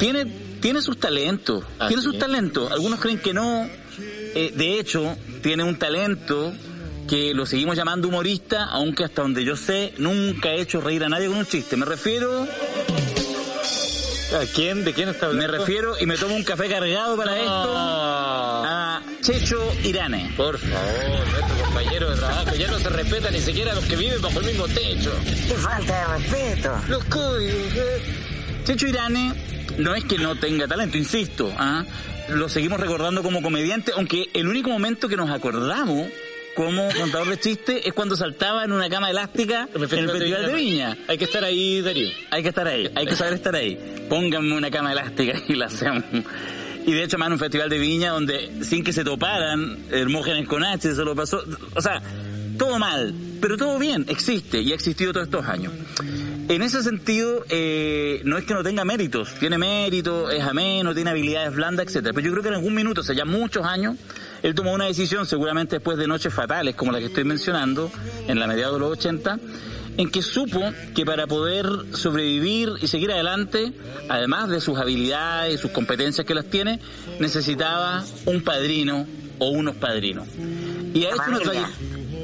tiene, tiene sus talentos, ah, tiene sus talentos. Algunos creen que no. Eh, de hecho, tiene un talento que lo seguimos llamando humorista, aunque hasta donde yo sé, nunca ha hecho reír a nadie con un chiste. Me refiero... ¿A quién? ¿De quién está hablando? Me refiero, y me tomo un café cargado para esto, a Checho Irane. Por favor, nuestro compañero de trabajo ya no se respeta ni siquiera a los que viven bajo el mismo techo. ¡Qué falta de respeto! Los códigos. ¿eh? Checho Irane no es que no tenga talento, insisto, ¿ah? lo seguimos recordando como comediante, aunque el único momento que nos acordamos como contador de chistes es cuando saltaba en una cama elástica en el Festival de Viña. Hay que estar ahí, Darío. Hay que estar ahí, hay que saber estar ahí. Pónganme una cama elástica y la hacemos. Y de hecho, más en un festival de viña donde sin que se toparan Hermógenes con H, eso lo pasó. O sea, todo mal, pero todo bien, existe y ha existido todos estos años. En ese sentido, eh, no es que no tenga méritos, tiene mérito, es ameno, tiene habilidades blandas, etcétera. Pero yo creo que en algún minuto, o sea, ya muchos años, él tomó una decisión, seguramente después de noches fatales como la que estoy mencionando, en la mediados de los 80, en que supo que para poder sobrevivir y seguir adelante, además de sus habilidades y sus competencias que las tiene, necesitaba un padrino o unos padrinos. Y a una familia.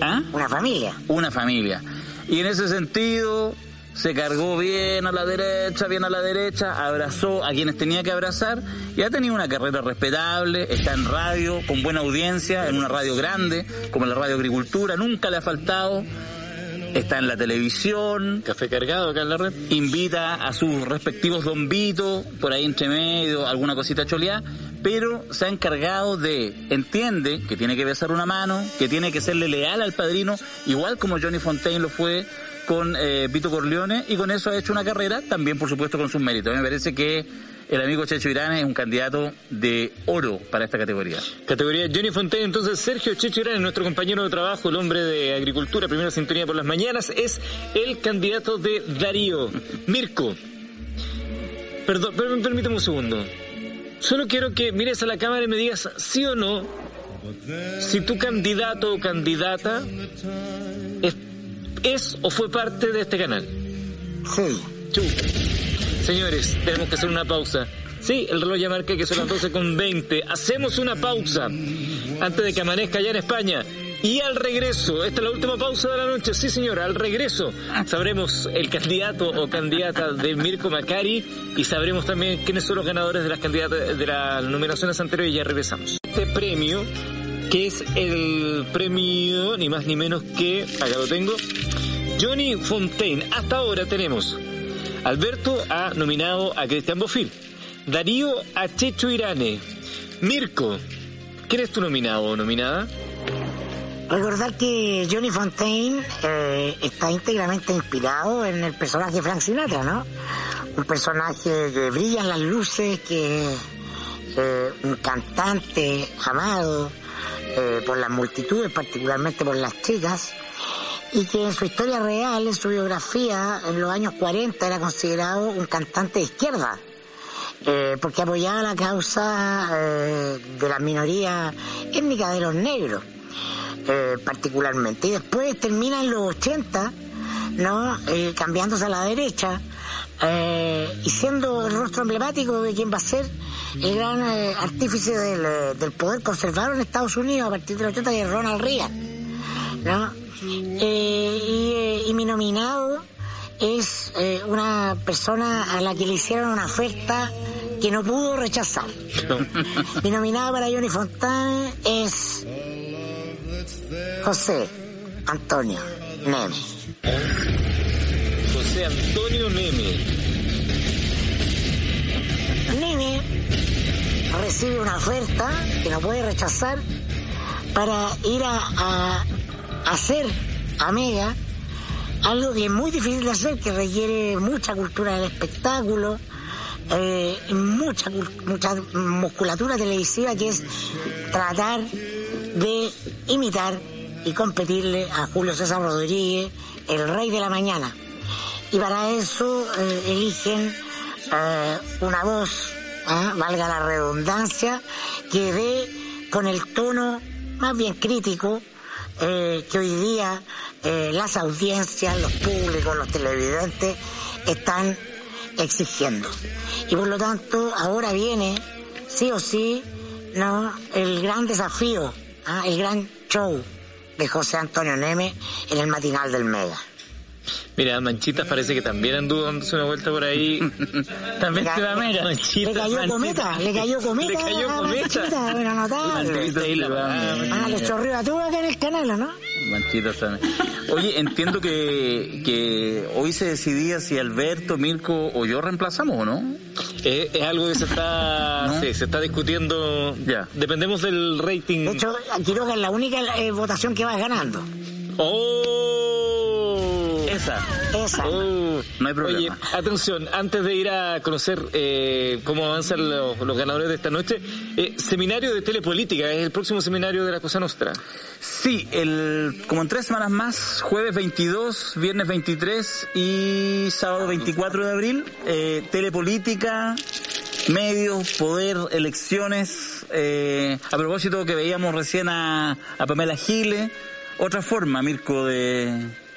¿Ah? Una familia. Una familia. Y en ese sentido, se cargó bien a la derecha, bien a la derecha, abrazó a quienes tenía que abrazar y ha tenido una carrera respetable, está en radio, con buena audiencia, en una radio grande, como la Radio Agricultura, nunca le ha faltado, está en la televisión. Café cargado acá en la red. Invita a sus respectivos dombitos, por ahí entre medio, alguna cosita choleada, pero se ha encargado de, entiende que tiene que besar una mano, que tiene que serle leal al padrino, igual como Johnny Fontaine lo fue con eh, Vito Corleone y con eso ha hecho una carrera, también por supuesto con sus méritos. Me parece que el amigo Checho Irán es un candidato de oro para esta categoría. Categoría Johnny Fontaine, entonces Sergio Checho Irán, nuestro compañero de trabajo, el hombre de agricultura, primera sintonía por las mañanas, es el candidato de Darío. Mirko, Perdón, per- permíteme un segundo. Solo quiero que mires a la cámara y me digas sí o no si tu candidato o candidata es, o fue parte de este canal. Señores, tenemos que hacer una pausa. Sí, el reloj ya marca que son las 12 con 20. Hacemos una pausa antes de que amanezca allá en España. Y al regreso, esta es la última pausa de la noche, sí señora, al regreso sabremos el candidato o candidata de Mirko Macari y sabremos también quiénes son los ganadores de las candidatas de las nominaciones anteriores y ya regresamos. Este premio, que es el premio ni más ni menos que, acá lo tengo, Johnny Fontaine. Hasta ahora tenemos Alberto ha nominado a Cristian Bofil, Darío a Checho Irane, Mirko, ¿quién es tu nominado o nominada? Recordar que Johnny Fontaine eh, está íntegramente inspirado en el personaje Frank Sinatra, ¿no? Un personaje que brilla en las luces, que eh, un cantante amado eh, por las multitudes, particularmente por las chicas, y que en su historia real, en su biografía, en los años 40 era considerado un cantante de izquierda. eh, porque apoyaba la causa de la minoría étnica de los negros eh, particularmente. Y después termina en los 80, ¿no? Eh, cambiándose a la derecha eh, y siendo el rostro emblemático de quien va a ser el gran artífice del, del poder conservador en Estados Unidos a partir del 80, que es Ronald Reagan, ¿no? Y, y mi nominado es eh, una persona a la que le hicieron una oferta que no pudo rechazar. Mi nominado para Johnny Fontana es José Antonio Neme. José Antonio Neme. Neme recibe una oferta que no puede rechazar para ir a, a hacer a Mega algo que es muy difícil de hacer, que requiere mucha cultura del espectáculo, eh, mucha, mucha musculatura televisiva, que es tratar de imitar y competirle a Julio César Rodríguez, el rey de la mañana. Y para eso eh, eligen eh, una voz, ¿ah? valga la redundancia, que dé con el tono más bien crítico eh, que hoy día eh, las audiencias, los públicos, los televidentes están exigiendo. Y por lo tanto, ahora viene, sí o sí, ¿no? el gran desafío, ¿ah? el gran show de José Antonio Neme en el matinal del Mega. Mira, Manchitas parece que también anduvo dándose una vuelta por ahí. también se va ca- a Mega. le Manchitas, cayó Manchitas. cometa, le cayó cometa. Le cayó cometa. Pero notable. Manchitas. Ah, le chorrió a tú acá en el canal, ¿o ¿no? Manchitas también. Oye, entiendo que, que hoy se decidía si Alberto, Mirko o yo reemplazamos o no. Eh, es algo que se está, ¿No? sí, se está discutiendo. Ya. Dependemos del rating. De hecho, Quiroga es la única eh, votación que va ganando. ¡Oh! Esa. Esa. Oh. No hay problema. Oye, atención, antes de ir a conocer eh, cómo avanzan los, los ganadores de esta noche, eh, seminario de telepolítica, es el próximo seminario de la Cosa Nostra. Sí, el, como en tres semanas más, jueves 22, viernes 23 y sábado 24 de abril, eh, telepolítica, medios, poder, elecciones. eh, a propósito que veíamos recién a, a Pamela Giles, otra forma, Mirko, de...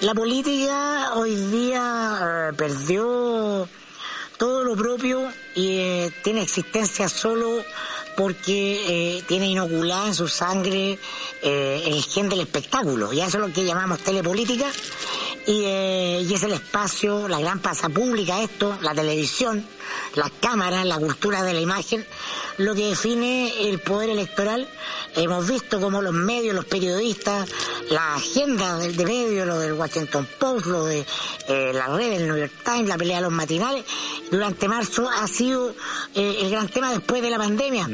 La política hoy día eh, perdió todo lo propio y eh, tiene existencia solo porque eh, tiene inoculada en su sangre eh, el gen del espectáculo. Y eso es lo que llamamos telepolítica. Y, y es el espacio, la gran plaza pública, esto, la televisión, las cámaras, la cultura de la imagen, lo que define el poder electoral. Hemos visto como los medios, los periodistas, la agenda de, de medios, lo del Washington Post, lo de eh, la red del New York Times, la pelea de los matinales, durante marzo ha sido eh, el gran tema después de la pandemia,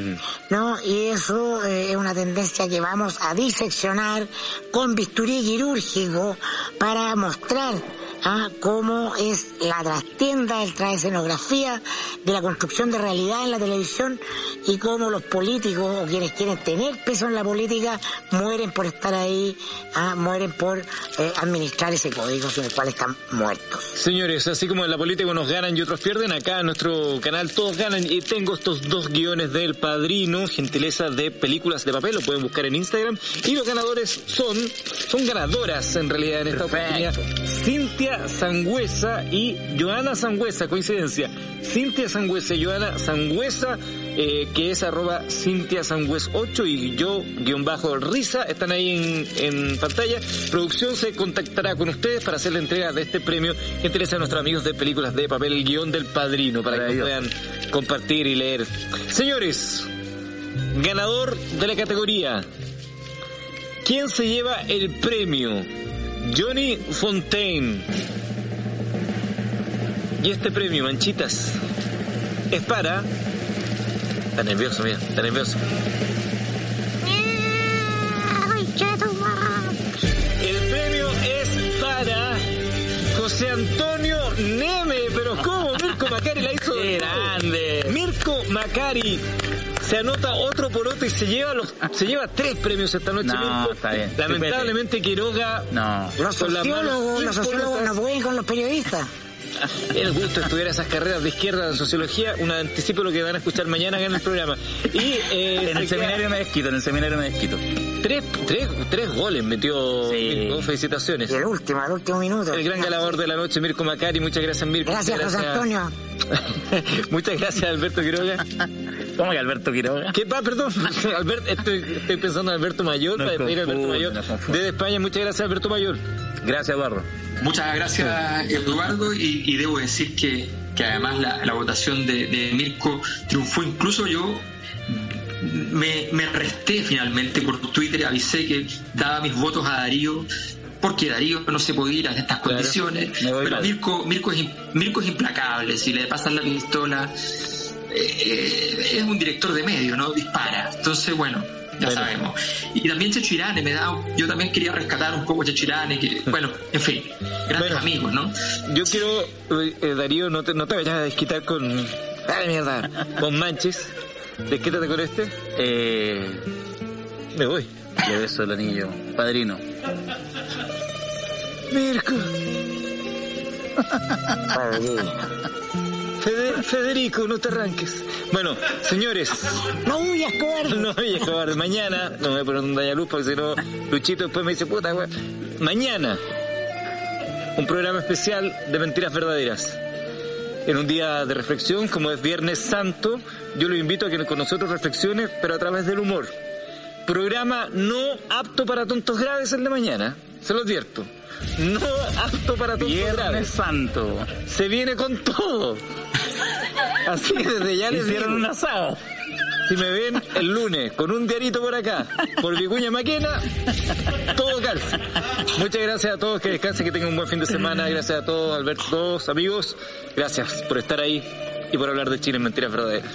¿no? Y eso eh, es una tendencia que vamos a diseccionar con bisturí quirúrgico para mostrar ah, cómo es la trastienda, el trae escenografía de la construcción de realidad en la televisión y cómo los políticos o quienes quieren tener peso en la política mueren por estar ahí, ah, mueren por eh, administrar ese código sin el cual están muertos. Señores, así como en la política unos ganan y otros pierden, acá en nuestro canal todos ganan y tengo estos dos guiones del Padrino, gentileza de películas de papel, lo pueden buscar en Instagram y los ganadores son, son ganadoras en realidad en esta oportunidad. Cintia Sangüesa y Joana Sangüesa, coincidencia. Cintia Sangüesa y Joana Sangüesa, eh, que es arroba Cintia Sangües 8 y yo, guion bajo Risa, están ahí en, en pantalla. Producción se contactará con ustedes para hacer la entrega de este premio que interesa a nuestros amigos de películas de papel, el guion del padrino, para que puedan compartir y leer. Señores, ganador de la categoría. ¿Quién se lleva el premio? Johnny Fontaine. Y este premio, manchitas, es para... Está nervioso, mira, está nervioso. El premio es para José Antonio Neme, pero ¿cómo? Mirko Macari la hizo. ¡Qué grande! Mirko Macari se anota otro por otro y se lleva los, se lleva tres premios esta noche. No, Mirko. está bien. Lamentablemente Quiroga No. Los sociólogos, los sociólogos no pueden con los periodistas. el gusto estudiar esas carreras de izquierda en sociología, un anticipo de lo que van a escuchar mañana acá en el programa. Y eh, En el se seminario me desquito, en el seminario me desquito. tres, tres, tres goles metió Sí. Mirko, felicitaciones. Y el último, el último minuto. El gran galador de la noche, Mirko Macari, muchas gracias Mirko. Gracias, Muchas José Antonio. muchas gracias Alberto Quiroga. ¿Cómo que Alberto Quiroga? ¿Qué pa, perdón? Estoy, estoy pensando en Alberto Mayor, No para a Alberto confunde, Mayor. no confunde. Desde España, muchas gracias Alberto Mayor. Gracias, Eduardo. Muchas gracias, Eduardo, y, y debo decir que, que además la, la votación de, de Mirko triunfó. Incluso yo me, me resté finalmente por Twitter, avisé que daba mis votos a Darío, porque Darío no se podía ir a estas Claro, condiciones. Pero mal. Mirko, Mirko, es, Mirko es implacable, si le pasan la pistola, es un director de medio, ¿no? Dispara. Entonces, bueno, ya Bueno. sabemos. Y también Chechirane me da, yo también quería rescatar un poco a Chechirane, que, bueno, en fin, grandes Bueno. amigos, ¿no? Yo quiero, eh, Darío, no te, no te vayas a desquitar con... Dale mierda. Con Manches. Desquítate con este. Eh, Me voy. le beso el anillo. Padrino. Mirko. Padrino. Fede- Federico, no te arranques. Bueno, señores, No huyas, cobarde. no voy a acabar mañana, no me voy a poner un dañaluz porque si no, Luchito después me dice, puta, we-". Mañana, un programa especial de mentiras verdaderas. En un día de reflexión, como es Viernes Santo, yo lo invito a que con nosotros reflexione, pero a través del humor. Programa no apto para tontos graves el de mañana, se lo advierto. No apto para tontos Viernes graves. Santo. Se viene con todo. Así que desde ya les Hicieron digo, un asado. si me ven el lunes con un diarito por acá, por Vicuña Maquena, todo calza. Muchas gracias a todos, que descansen, que tengan un buen fin de semana. Gracias a todos, Alberto, todos, amigos. Gracias por estar ahí y por hablar de Chile en Mentiras Verdaderas.